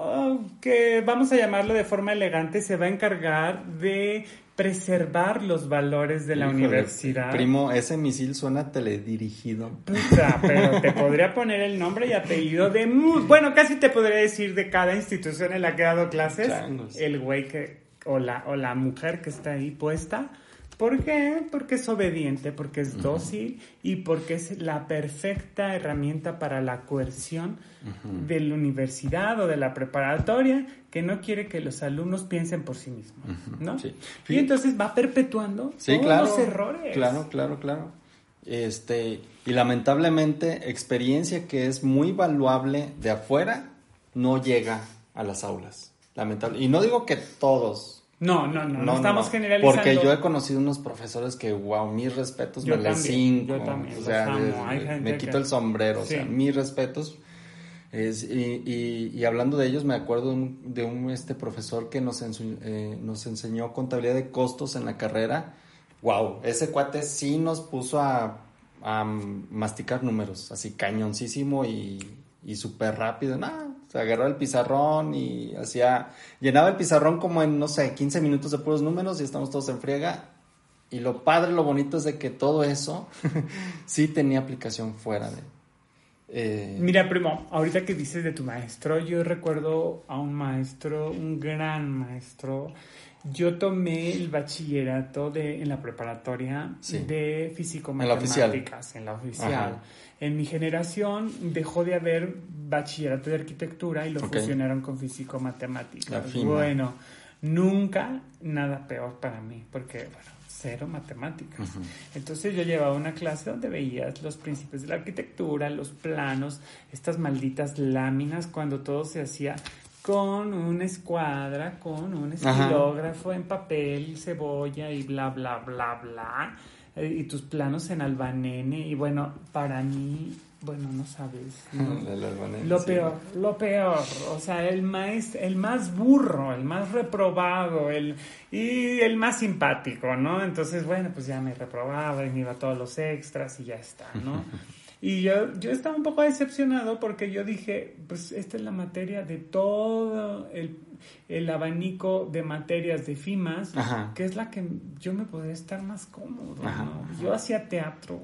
ah, que vamos a llamarlo de forma elegante, se va a encargar de preservar los valores de la Híjole, universidad. Primo, ese misil suena teledirigido. Puta, pero te podría poner el nombre y apellido de... Bueno, casi te podría decir de cada institución en la que he dado clases. Changos. El güey que... O la, o la mujer que está ahí puesta. ¿Por qué? Porque es obediente, porque es dócil y porque es la perfecta herramienta para la coerción de la universidad o de la preparatoria que no quiere que los alumnos piensen por sí mismos, ¿no? sí. Y entonces va perpetuando Sí, todos claro. los errores. Claro, claro, claro. Este, y lamentablemente, experiencia que es muy valuable de afuera no llega a las aulas. Lamentable. Y no digo que todos. No, no, no, no, estamos generalizando. Porque yo he conocido unos profesores que, wow, mis respetos, Yo me les también, cinco. yo también, O sea, Hay gente me quito que- el sombrero, o Sí. sea, mis respetos. Es- y, y- y hablando de ellos, me acuerdo de un, de un, este profesor que nos, ensu- eh, nos enseñó contabilidad de costos en la carrera. Wow, ese cuate sí nos puso a, a masticar números, así cañoncísimo y, y súper rápido. No, se agarró el pizarrón y hacía, llenaba el pizarrón como en, no sé, 15 minutos de puros números y estamos todos en friega. Y lo padre, lo bonito es de que todo eso sí tenía aplicación fuera de... eh, Mira, primo, ahorita que dices de tu maestro, yo recuerdo a un maestro, un gran maestro. Yo tomé el bachillerato de, en la preparatoria Sí. de físico En la oficial. matemáticas, en la oficial. Ajá. En mi generación dejó de haber bachillerato de arquitectura y lo fusionaron con físico La matemáticas. FIMA. Bueno, nunca nada peor para mí, porque bueno, cero matemáticas. Entonces yo llevaba una clase donde veías los principios de la arquitectura, los planos, estas malditas láminas, cuando todo se hacía con una escuadra, con un Ajá. estilógrafo en papel, cebolla y bla, bla, bla, bla. eh, Y tus planos en albanene. Y bueno, para mí, bueno, no sabes. Lo sí. peor, lo peor, o sea, el más, el más burro, el más reprobado, el y el más simpático, ¿no? Entonces, bueno, pues ya me reprobaba y me iba a todos los extras y ya está, ¿no? Y yo, yo estaba un poco decepcionado porque yo dije, pues esta es la materia de todo el, el abanico de materias de FIMAS, Ajá. que es la que yo me podría estar más cómodo, Ajá, ¿no? ajá. Yo hacía teatro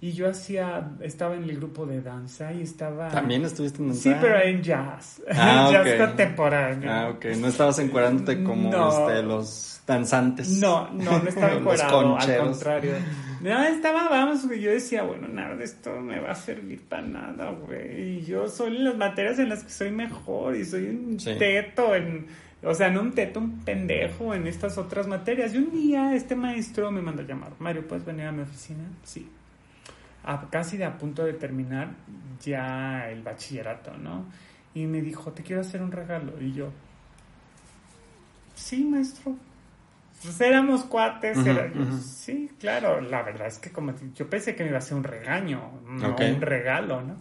y yo hacía, estaba en el grupo de danza y estaba... También estuviste en Sí, danza? pero en jazz. Ah, jazz ok. contemporáneo. Ah, ok. No estabas encuadrándote como No. este, los danzantes. No, no, no estaba encuadrado, al contrario. No, estaba, vamos, güey, yo decía, bueno, nada de esto me va a servir para nada, güey. Y yo soy en las materias en las que soy mejor y soy un Sí. teto en... O sea, no un teto, un pendejo en estas otras materias. Y un día este maestro me mandó a llamar. Mario, ¿puedes venir a mi oficina? Sí. A- casi de a punto de terminar ya el bachillerato, ¿no? Y me dijo, te quiero hacer un regalo. Y yo, sí, maestro. Pues éramos cuates. Era- yo. Sí, claro. La verdad es que como yo pensé que me iba a hacer un regaño, no un regalo, ¿no?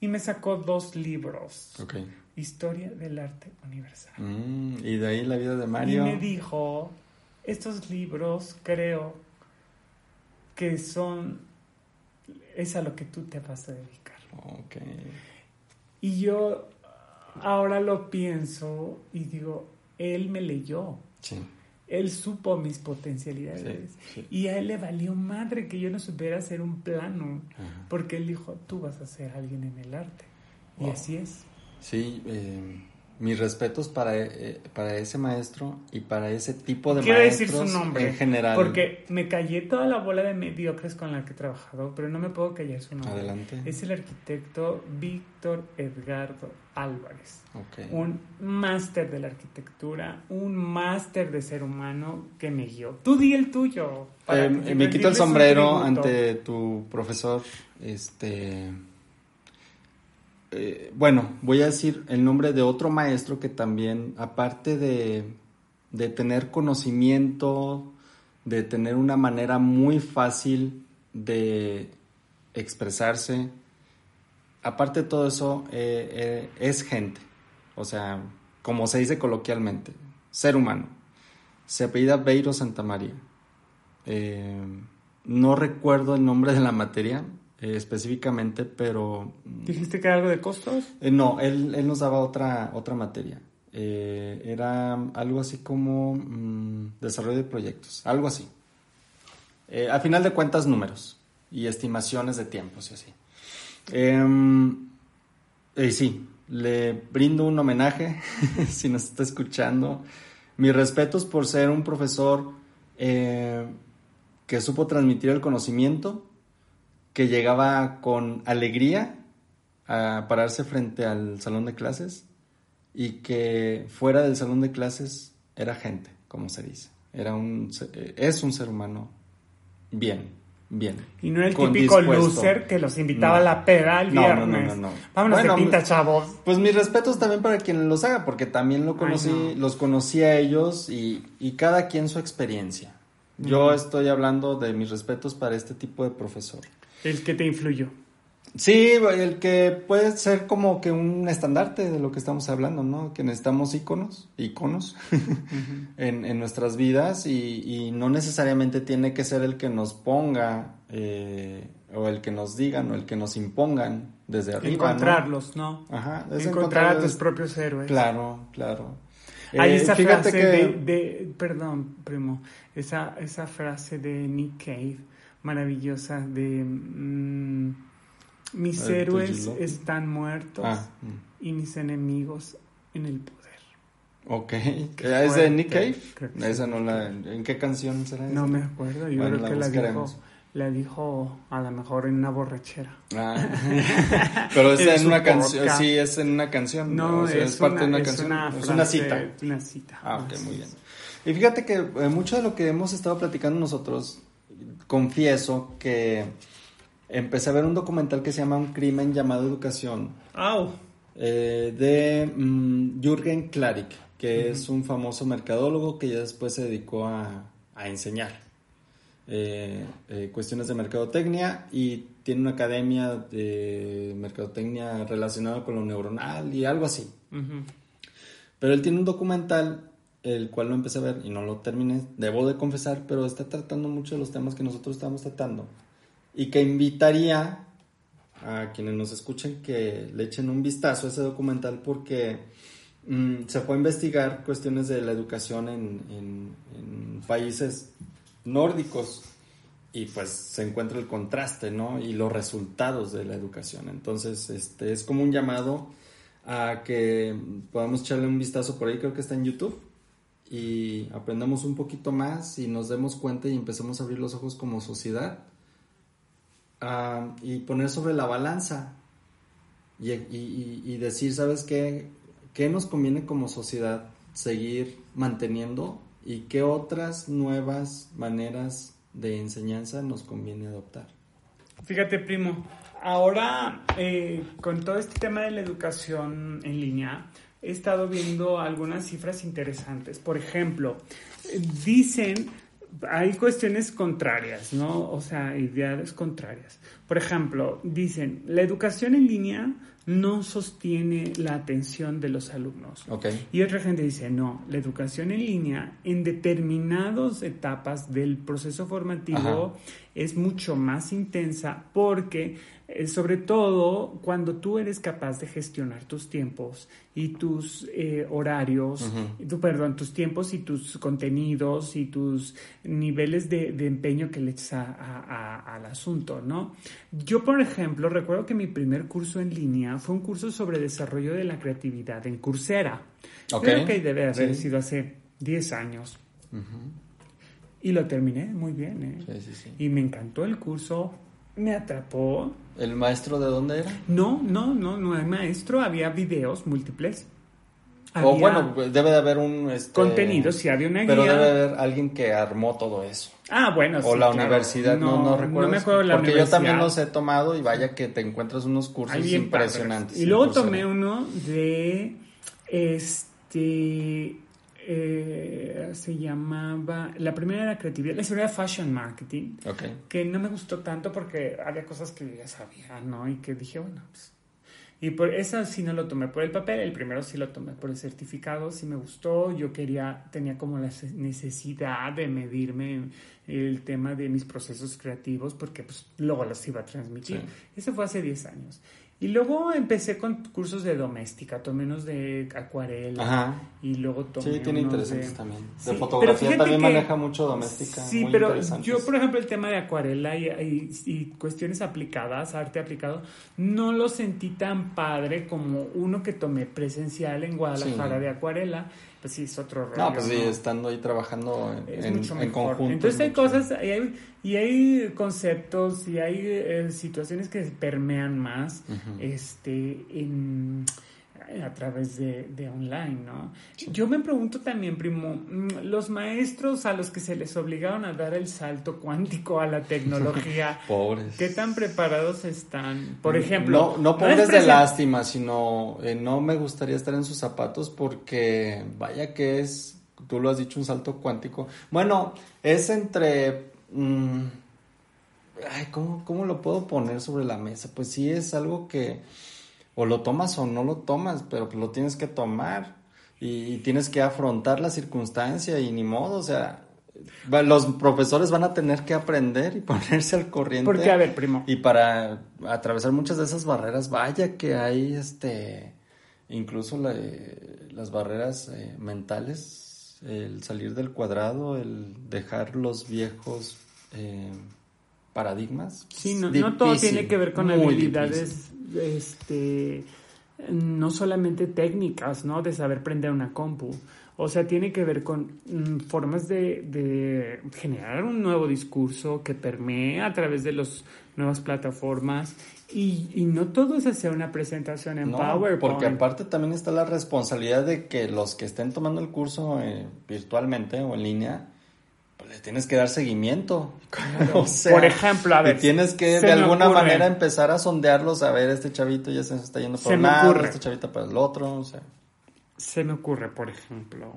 Y me sacó dos libros. ok. Historia del arte universal. Mm, y de ahí la vida de Mario. Y me dijo, estos libros creo que son, es a lo que tú te vas a dedicar. Ok. Y yo ahora lo pienso y digo, él me leyó, Sí. Él supo mis potencialidades Sí, sí. y a él le valió madre que yo no supiera hacer un plano, Ajá. porque él dijo, tú vas a ser alguien en el arte. Y así es. Sí, eh, mis respetos para, eh, para ese maestro y para ese tipo de Quiero maestros decir su nombre. en general. Porque me callé toda la bola de mediocres con la que he trabajado, pero no me puedo callar su nombre. Adelante. Es el arquitecto Víctor Edgardo Álvarez. Ok. Un máster de la arquitectura, un máster de ser humano que me guió. Tú di el tuyo. Eh, me quito el sombrero ante tu profesor. Este. Eh, bueno, voy a decir el nombre de otro maestro que también, aparte de, de tener conocimiento, de tener una manera muy fácil de expresarse, aparte de todo eso, eh, eh, es gente. O sea, como se dice coloquialmente, ser humano. Se apellida Beiro Santa María. Eh, no recuerdo el nombre de la materia eh, específicamente, pero ¿Dijiste que era algo de costos? eh, no, él, él nos daba otra, otra materia. Eh, era algo así como mm, desarrollo de proyectos, algo así. A final de cuentas, números y estimaciones de tiempos y así. Em, sí, le brindo un homenaje si nos está escuchando. Mis respetos por ser un profesor que supo transmitir el conocimiento, que llegaba con alegría a pararse frente al salón de clases y que fuera del salón de clases era gente, como se dice. Era un, eh, es un ser humano bien, bien. Y no era el típico loser que los invitaba No. a la peda el No, no, no, viernes. no, no. Vámonos Bueno, de pinta, chavos. Pues mis respetos también para quien los haga, porque también lo conocí, Ay, no. los conocí a ellos y, y cada quien su experiencia. Yo estoy hablando de mis respetos para este tipo de profesor. El que te influyó. Sí, el que puede ser como que un estandarte de lo que estamos hablando, ¿no? Que necesitamos íconos, iconos en, en nuestras vidas y, y no necesariamente tiene que ser el que nos ponga eh, o el que nos digan o el que nos impongan desde arriba. Encontrarlos, ¿no? Ajá, es Encontrar a tus propios héroes. Claro, claro. Hay Eh, esa frase que- de, de- perdón, primo, esa, esa frase de Nick Cave, maravillosa, de mm, mis ver, héroes están muertos Ah, mm. y mis enemigos en el poder. ok. ¿Es de Nick. Cave? Esa sí. no la... ¿En qué canción será esa? No me acuerdo, yo Bueno, creo la que la dijo, la dijo a lo mejor en una borrachera. Ah. Pero es En una canción, sí, es en una canción. No, o sea, es, parte una, de una es canción. una es una cita. Una cita. Ah, ok, muy bien. Y fíjate que eh, mucho de lo que hemos estado platicando nosotros, confieso que empecé a ver un documental que se llama Un crimen llamado educación, Au. eh, de mm, Jürgen Klarik, que es un famoso mercadólogo que ya después se dedicó a, a enseñar eh, eh, cuestiones de mercadotecnia y tiene una academia de mercadotecnia relacionada con lo neuronal y algo así. Pero él tiene un documental, el cual lo empecé a ver y no lo terminé, debo de confesar, pero está tratando mucho de los temas que nosotros estamos tratando. Y que invitaría a quienes nos escuchen que le echen un vistazo a ese documental porque mm, se fue a investigar cuestiones de la educación en, en- en países nórdicos y pues se encuentra el contraste, ¿no? Y los resultados de la educación. Entonces, este es como un llamado a que podamos echarle un vistazo por ahí, creo que está en YouTube, y aprendamos un poquito más y nos demos cuenta y empecemos a abrir los ojos como sociedad ah, y poner sobre la balanza y- y- y decir, ¿sabes qué? ¿Qué nos conviene como sociedad seguir manteniendo y qué otras nuevas maneras de enseñanza nos conviene adoptar? Fíjate, primo, ahora eh, con todo este tema de la educación en línea, he estado viendo algunas cifras interesantes. Por ejemplo, dicen, hay cuestiones contrarias, ¿no? O sea, ideales contrarias. Por ejemplo, dicen, la educación en línea no sostiene la atención de los alumnos. Ok. Y otra gente dice, no, la educación en línea en determinadas etapas del proceso formativo es mucho más intensa porque, eh, sobre todo, cuando tú eres capaz de gestionar tus tiempos y tus eh, horarios, tu, perdón, tus tiempos y tus contenidos y tus niveles de, de empeño que le echas a- a- a- al asunto, ¿no? Yo, por ejemplo, recuerdo que mi primer curso en línea fue un curso sobre desarrollo de la creatividad en Coursera. Creo que debe haber Sí. sido hace 10 años. Y lo terminé muy bien, ¿eh? Sí, sí, sí. Y me encantó el curso, me atrapó. ¿El maestro de dónde era? No, no, no, no hay maestro, había videos múltiples. O bueno, pues, debe de haber un... Este, contenido, sí, había una Pero guía. debe de haber alguien que armó todo eso. Ah, bueno, O sí, la claro. universidad, no, no, recuerdo. me acuerdo la Porque yo también los he tomado y vaya que te encuentras unos cursos impresionantes. padres. Y luego tomé uno de este eh, se llamaba la primera era creatividad, la segunda era fashion marketing, Ok. que no me gustó tanto porque había cosas que yo ya sabía, ¿no? Y que dije, bueno, pues y por esa sí no lo tomé por el papel, el primero sí lo tomé por el certificado, sí me gustó, yo quería, tenía como la necesidad de medirme el tema de mis procesos creativos porque pues luego los iba a transmitir. Sí. Eso fue hace 10 años. Y luego empecé con cursos de doméstica, tomé unos de acuarela Ajá. y luego tomé Sí, tiene unos interesantes de- también. De Sí, fotografía también que- maneja mucho doméstica. Sí, muy pero yo, por ejemplo, el tema de acuarela y, y- y cuestiones aplicadas, arte aplicado, no lo sentí tan padre como uno que tomé presencial en Guadalajara Sí. de acuarela. Pues sí, es otro rollo. No, pues sí, ¿no? estando ahí trabajando en, en- conjunto. Entonces es hay cosas y hay, y hay conceptos y hay eh, situaciones que permean más este en a través de, de online, ¿no? Yo me pregunto también, primo, mm, los maestros a los que se les obligaron a dar el salto cuántico a la tecnología, Pobres. ¿qué tan preparados están? Por ejemplo, No, no es pobres de lástima, sino eh, no me gustaría estar en sus zapatos porque vaya que es, tú lo has dicho, un salto cuántico. Bueno, es entre... mm, ay, ¿cómo, ¿Cómo lo puedo poner sobre la mesa? Pues sí es algo que o lo tomas o no lo tomas, pero lo tienes que tomar y, y tienes que afrontar la circunstancia y ni modo, o sea... Los profesores van a tener que aprender y ponerse al corriente. Porque, a ver, primo, Y para atravesar muchas de esas barreras, vaya que hay este, incluso la- las barreras eh, mentales, el salir del cuadrado, el dejar los viejos eh, paradigmas. Sí, no, no todo tiene que ver con habilidades, este, no solamente técnicas, ¿no? De saber prender una compu. O sea, tiene que ver con mm, formas de, de generar un nuevo discurso que permee a través de las nuevas plataformas. Y, y no todo es hacer una presentación en No, PowerPoint. porque aparte también está la responsabilidad de que los que estén tomando el curso eh, virtualmente o en línea, les tienes que dar seguimiento. o sea, Por ejemplo, a ver, tienes que de alguna ocurre. manera empezar a sondearlos, a ver, este chavito ya se está yendo por Se un lado, ocurre. este chavito para el otro, o sea. Se me ocurre, por ejemplo,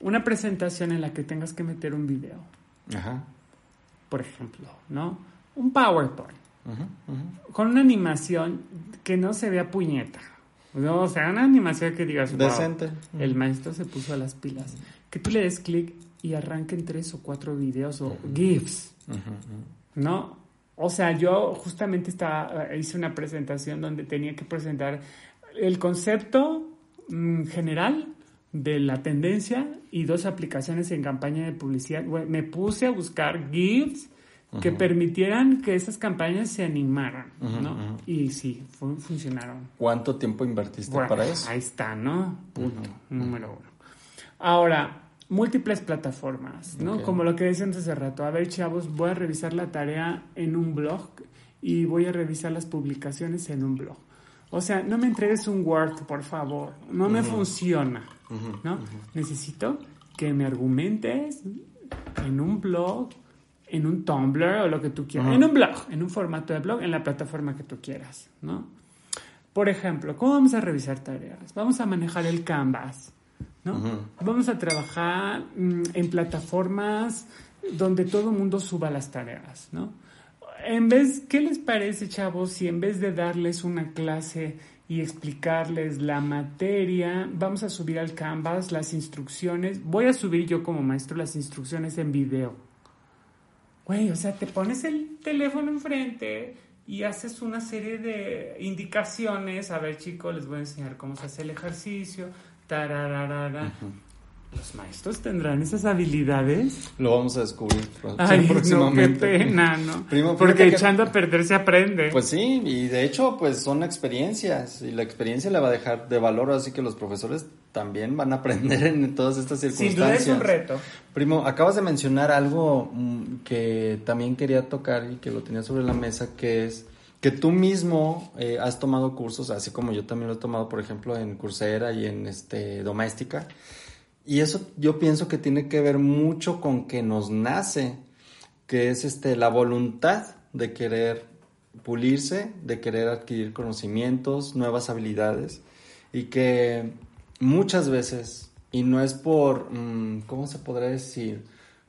una presentación en la que tengas que meter un video. Ajá. por ejemplo, ¿no? Un PowerPoint ujú. con una animación que no se vea puñeta. ¿no? O sea, una animación que digas, wow, Decente. el maestro se puso a las pilas. Que tú le des clic y arranquen tres o cuatro videos o GIFs, Ujú, ujú. ¿no? O sea, yo justamente estaba, eh, hice una presentación donde tenía que presentar el concepto mm, general de la tendencia y dos aplicaciones en campaña de publicidad. Bueno, me puse a buscar GIFs que permitieran que esas campañas se animaran, ¿no? Y sí, fun- funcionaron. ¿Cuánto tiempo invertiste Bueno, para eso? Ahí está, ¿no? Punto, número uno. Ahora, múltiples plataformas, ¿no? Como lo que decíamos hace rato. A ver, chavos, voy a revisar la tarea en un blog y voy a revisar las publicaciones en un blog. O sea, no me entregues un Word, por favor. No me funciona, ¿no? Necesito que me argumentes en un blog, en un Tumblr o lo que tú quieras. En un blog, en un formato de blog, en la plataforma que tú quieras, ¿no? Por ejemplo, ¿cómo vamos a revisar tareas? Vamos a manejar el Canvas, ¿no? Vamos a trabajar mm, en plataformas donde todo el mundo suba las tareas, ¿no? En vez, ¿qué les parece, chavos, si en vez de darles una clase y explicarles la materia, vamos a subir al Canvas las instrucciones? Voy a subir yo como maestro las instrucciones en video. Güey, o sea, te pones el teléfono enfrente y haces una serie de indicaciones. A ver, chicos, les voy a enseñar cómo se hace el ejercicio. Tarararara. ¿Los maestros tendrán esas habilidades? Lo vamos a descubrir Ay, próximamente. no, qué pena, ¿no? Primo, Porque que- echando a perder se aprende. Pues sí, y de hecho, pues son experiencias, y la experiencia le va a dejar de valor, así que los profesores también van a aprender en todas estas Sin circunstancias. duda es un reto. Primo, acabas de mencionar algo mm, que también quería tocar y que lo tenía sobre la mesa, que es que tú mismo eh, has tomado cursos, así como yo también lo he tomado, por ejemplo, en Coursera y en este Doméstica. Y eso yo pienso que tiene que ver mucho con que nos nace, que es este la voluntad de querer pulirse, de querer adquirir conocimientos, nuevas habilidades y que muchas veces y no es por mm, ¿cómo se podría decir?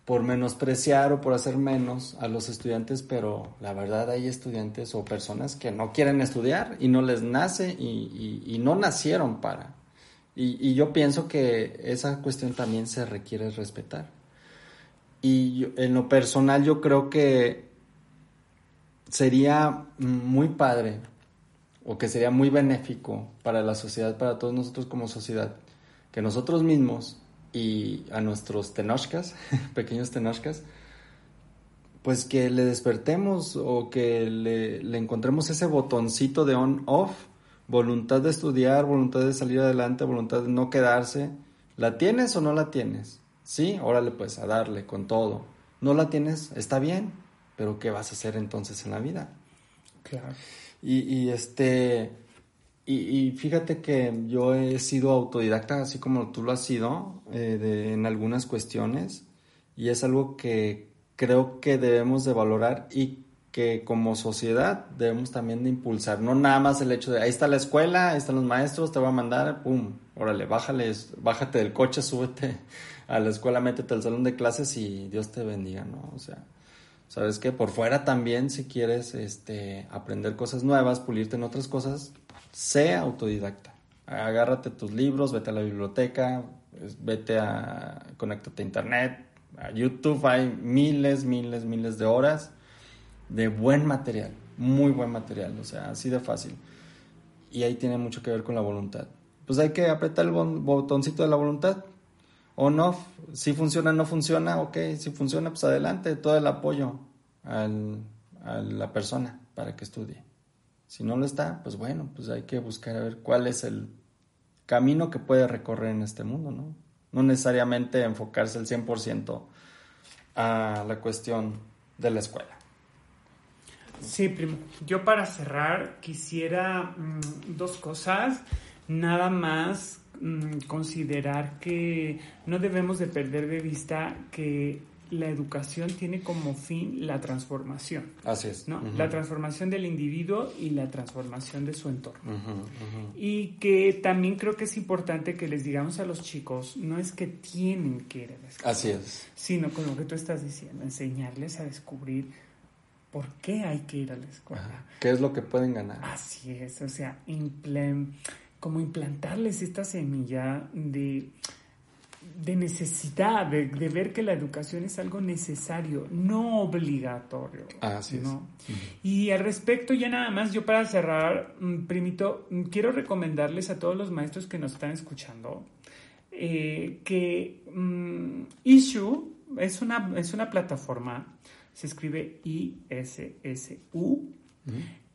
Por menospreciar o por hacer menos a los estudiantes, pero la verdad hay estudiantes o personas que no quieren estudiar y no les nace y, no nacieron para. Y, yo pienso que esa cuestión también se requiere respetar. Y en lo personal yo creo que sería muy padre o que sería muy benéfico para la sociedad, para todos nosotros como sociedad, que nosotros mismos y a nuestros tenochcas, pequeños tenochcas, pues que le despertemos o que le, le encontremos ese botoncito de on-off, voluntad de estudiar, voluntad de salir adelante, voluntad de no quedarse. ¿La tienes o no la tienes? Sí, órale pues a darle con todo. ¿No la tienes? Está bien, pero ¿qué vas a hacer entonces en la vida? Claro. Y, y este, y, y fíjate que yo he sido autodidacta, así como tú lo has sido, eh, de- en algunas cuestiones, y es algo que creo que debemos de valorar y que como sociedad debemos también de impulsar, no nada más el hecho de ahí está la escuela, ahí están los maestros, te voy a mandar, pum, órale, bájale, bájate del coche, súbete a la escuela, métete al salón de clases y Dios te bendiga, ¿no? O sea, ¿Sabes qué? Por fuera también, si quieres este, aprender cosas nuevas, pulirte en otras cosas, sé autodidacta. Agárrate tus libros, vete a la biblioteca, vete a, conéctate a internet, a YouTube, hay miles, miles, miles de horas de buen material, muy buen material, o sea, así de fácil. Y ahí tiene mucho que ver con la voluntad. Pues hay que apretar el botoncito de la voluntad, on off, si funciona, no funciona, ok, si funciona, pues adelante, todo el apoyo a la persona para que estudie. Si no lo está, pues bueno, pues hay que buscar a ver cuál es el camino que puede recorrer en este mundo, ¿no? No necesariamente enfocarse al 100% a la cuestión de la escuela. Sí, primo. Yo para cerrar quisiera mm, dos cosas. Nada más mm, considerar que no debemos de perder de vista que la educación tiene como fin la transformación, Así es. ¿no? La transformación del individuo y la transformación de su entorno. Y que también creo que es importante que les digamos a los chicos, no es que tienen que ir a la escuela, Así es. sino con lo que tú estás diciendo, enseñarles a descubrir por qué hay que ir a la escuela. ¿Qué es lo que pueden ganar? Así es, o sea, como implantarles esta semilla de, de necesidad, de, de ver que la educación es algo necesario, no obligatorio. Así es. Y al respecto, ya nada más, yo para cerrar, mm, primito, mm, quiero recomendarles a todos los maestros que nos están escuchando eh, que mm, Issue es una, es una plataforma, se escribe I-S-S-U.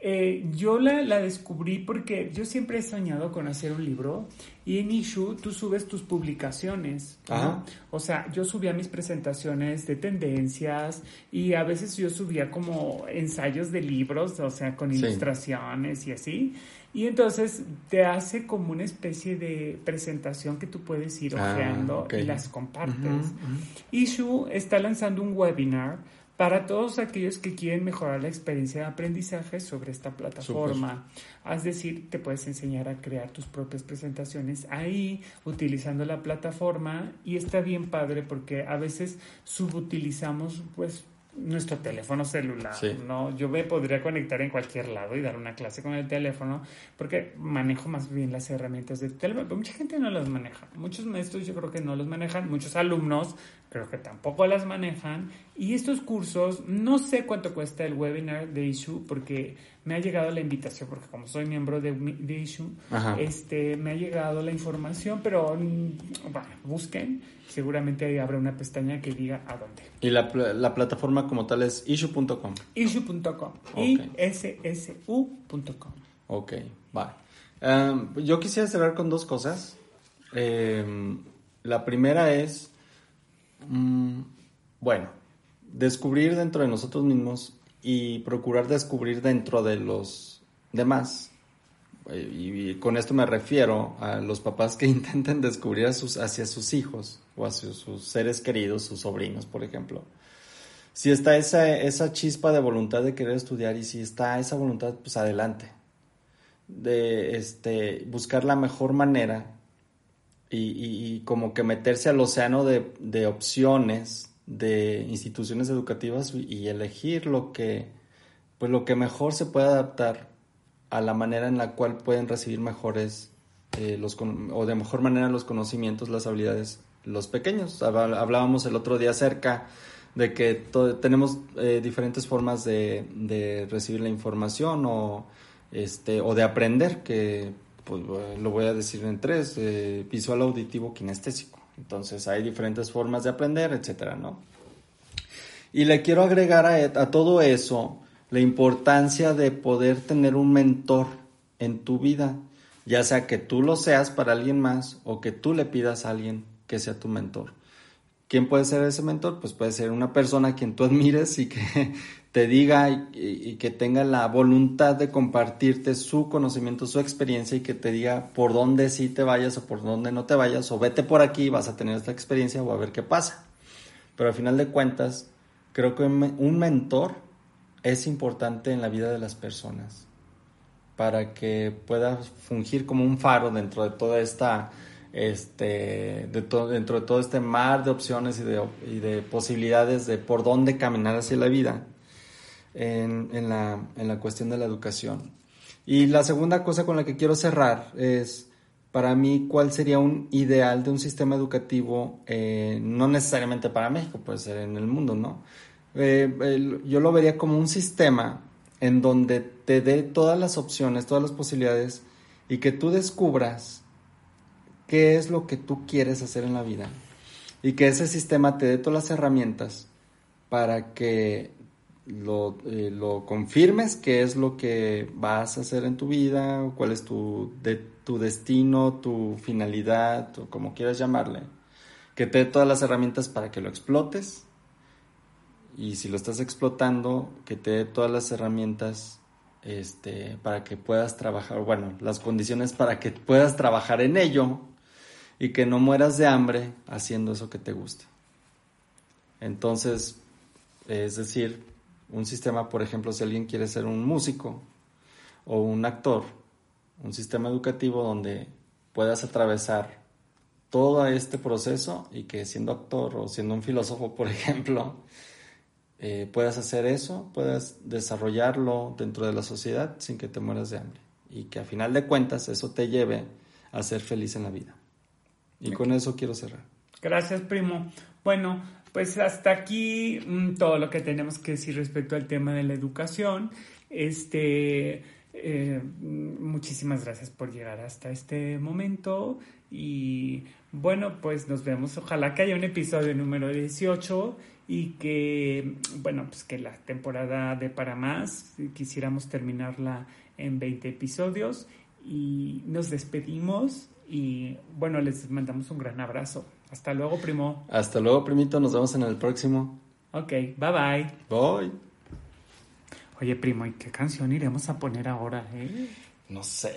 Eh, yo la, la descubrí porque yo siempre he soñado con hacer un libro y en Issue tú subes tus publicaciones. ¿no? O sea, yo subía mis presentaciones de tendencias y a veces yo subía como ensayos de libros, o sea, con Sí. ilustraciones y así. Y entonces te hace como una especie de presentación que tú puedes ir Ah, ojeando y las compartes. Ujú. Issue está lanzando un webinar para todos aquellos que quieren mejorar la experiencia de aprendizaje sobre esta plataforma. Es decir, te puedes enseñar a crear tus propias presentaciones ahí, utilizando la plataforma, y está bien padre porque a veces subutilizamos pues nuestro teléfono celular, Sí. ¿no? Yo me podría conectar en cualquier lado y dar una clase con el teléfono porque manejo más bien las herramientas del teléfono, pero mucha gente no las maneja. Muchos maestros yo creo que no los manejan, muchos alumnos creo que tampoco las manejan y estos cursos, no sé cuánto cuesta el webinar de Issue porque me ha llegado la invitación, porque como soy miembro de, de Issue, este, me ha llegado la información, pero mm, bueno, busquen, seguramente ahí habrá una pestaña que diga a dónde. Y la, la plataforma como tal es issue.com. Issue.com. Okay. I-S-S-U.com. Ok, vale. Em, yo quisiera cerrar con dos cosas. Em, la primera es, mm, bueno, descubrir dentro de nosotros mismos y procurar descubrir dentro de los demás. Y, con esto me refiero a los papás que intenten descubrir a sus, hacia sus hijos o hacia sus seres queridos, sus sobrinos, por ejemplo. Si está esa, esa chispa de voluntad de querer estudiar y si está esa voluntad, pues adelante. De este, buscar la mejor manera y, como que meterse al océano de, de opciones, de instituciones educativas y elegir lo que, pues lo que mejor se puede adaptar a la manera en la cual pueden recibir mejores eh, los, o de mejor manera los conocimientos, las habilidades los pequeños. Hablábamos el otro día acerca de que tenemos eh, diferentes formas de, de, recibir la información o, este, o de aprender, que pues, lo voy a decir en tres, eh, visual, auditivo, kinestésico. Entonces hay diferentes formas de aprender, etcétera, ¿no? Y le quiero agregar a, todo eso la importancia de poder tener un mentor en tu vida, ya sea que tú lo seas para alguien más o que tú le pidas a alguien que sea tu mentor. ¿Quién puede ser ese mentor? Pues puede ser una persona a quien tú admires y que te diga y, que tenga la voluntad de compartirte su conocimiento, su experiencia y que te diga por dónde sí te vayas o por dónde no te vayas o vete por aquí, vas a tener esta experiencia o a ver qué pasa. Pero al final de cuentas, creo que un mentor es importante en la vida de las personas para que pueda fungir como un faro dentro de toda esta este, de dentro de todo este mar de opciones y de, posibilidades de por dónde caminar hacia la vida en, la, en, la, cuestión de la educación. Y la segunda cosa con la que quiero cerrar es, para mí, cuál sería un ideal de un sistema educativo, no necesariamente para México, puede ser en el mundo, ¿no? Eh, yo lo vería como un sistema en donde te dé todas las opciones, todas las posibilidades y que tú descubras qué es lo que tú quieres hacer en la vida y que ese sistema te dé todas las herramientas para que lo, eh, lo, confirmes, qué es lo que vas a hacer en tu vida, cuál es tu, de, tu destino, tu finalidad, o como quieras llamarle, que te dé todas las herramientas para que lo explotes y si lo estás explotando, que te dé todas las herramientas este, para que puedas trabajar, bueno, las condiciones para que puedas trabajar en ello y que no mueras de hambre haciendo eso que te gusta. Entonces, es decir, un sistema, por ejemplo, si alguien quiere ser un músico o un actor, un sistema educativo donde puedas atravesar todo este proceso y que siendo actor o siendo un filósofo, por ejemplo, eh, puedas hacer eso, puedas desarrollarlo dentro de la sociedad sin que te mueras de hambre y que a final de cuentas eso te lleve a ser feliz en la vida. Y con eso quiero cerrar. Gracias, primo. Bueno, pues hasta aquí mm, todo lo que tenemos que decir respecto al tema de la educación. Este, eh, muchísimas gracias por llegar hasta este momento y bueno, pues nos vemos. Ojalá que haya un episodio número 18 y que, bueno, pues que la temporada de para más, quisiéramos terminarla en 20 episodios y nos despedimos y bueno, les mandamos un gran abrazo. Hasta luego, primo. Hasta luego, primito. Nos vemos en el próximo. Ok, bye bye. Bye. Oye, primo, ¿y qué canción iremos a poner ahora, eh? No sé,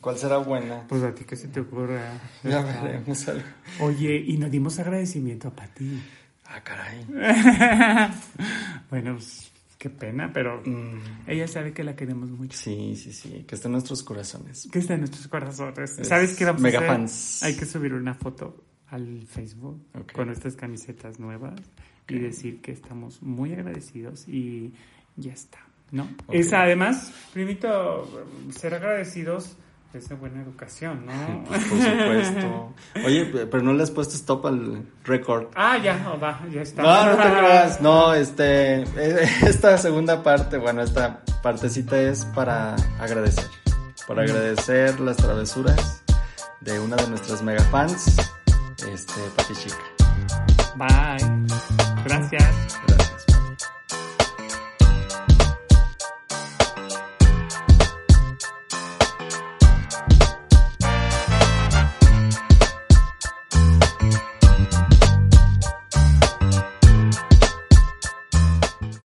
¿cuál será buena? Pues a ti que se te ocurra. Ya veremos algo. Oye, y nos dimos agradecimiento a Pati. Ah, caray. bueno, pues Qué pena, pero mm. ella sabe que la queremos mucho. Sí, sí, sí, que está en nuestros corazones. Que está en nuestros corazones. ¿Sabes qué vamos a hacer? Fans. Hay que subir una foto al Facebook con nuestras camisetas nuevas y decir que estamos muy agradecidos y ya está, ¿no? Es además, primito, ser agradecidos es de buena educación, ¿no? Pues, por supuesto. Oye, pero no le has puesto stop al récord. Ah, ya, no, va, ya está. No, no te creas. No, este, esta segunda parte, bueno, esta partecita es para agradecer. Para agradecer las travesuras de una de nuestras mega fans, este, Pati Chica. Bye. Gracias.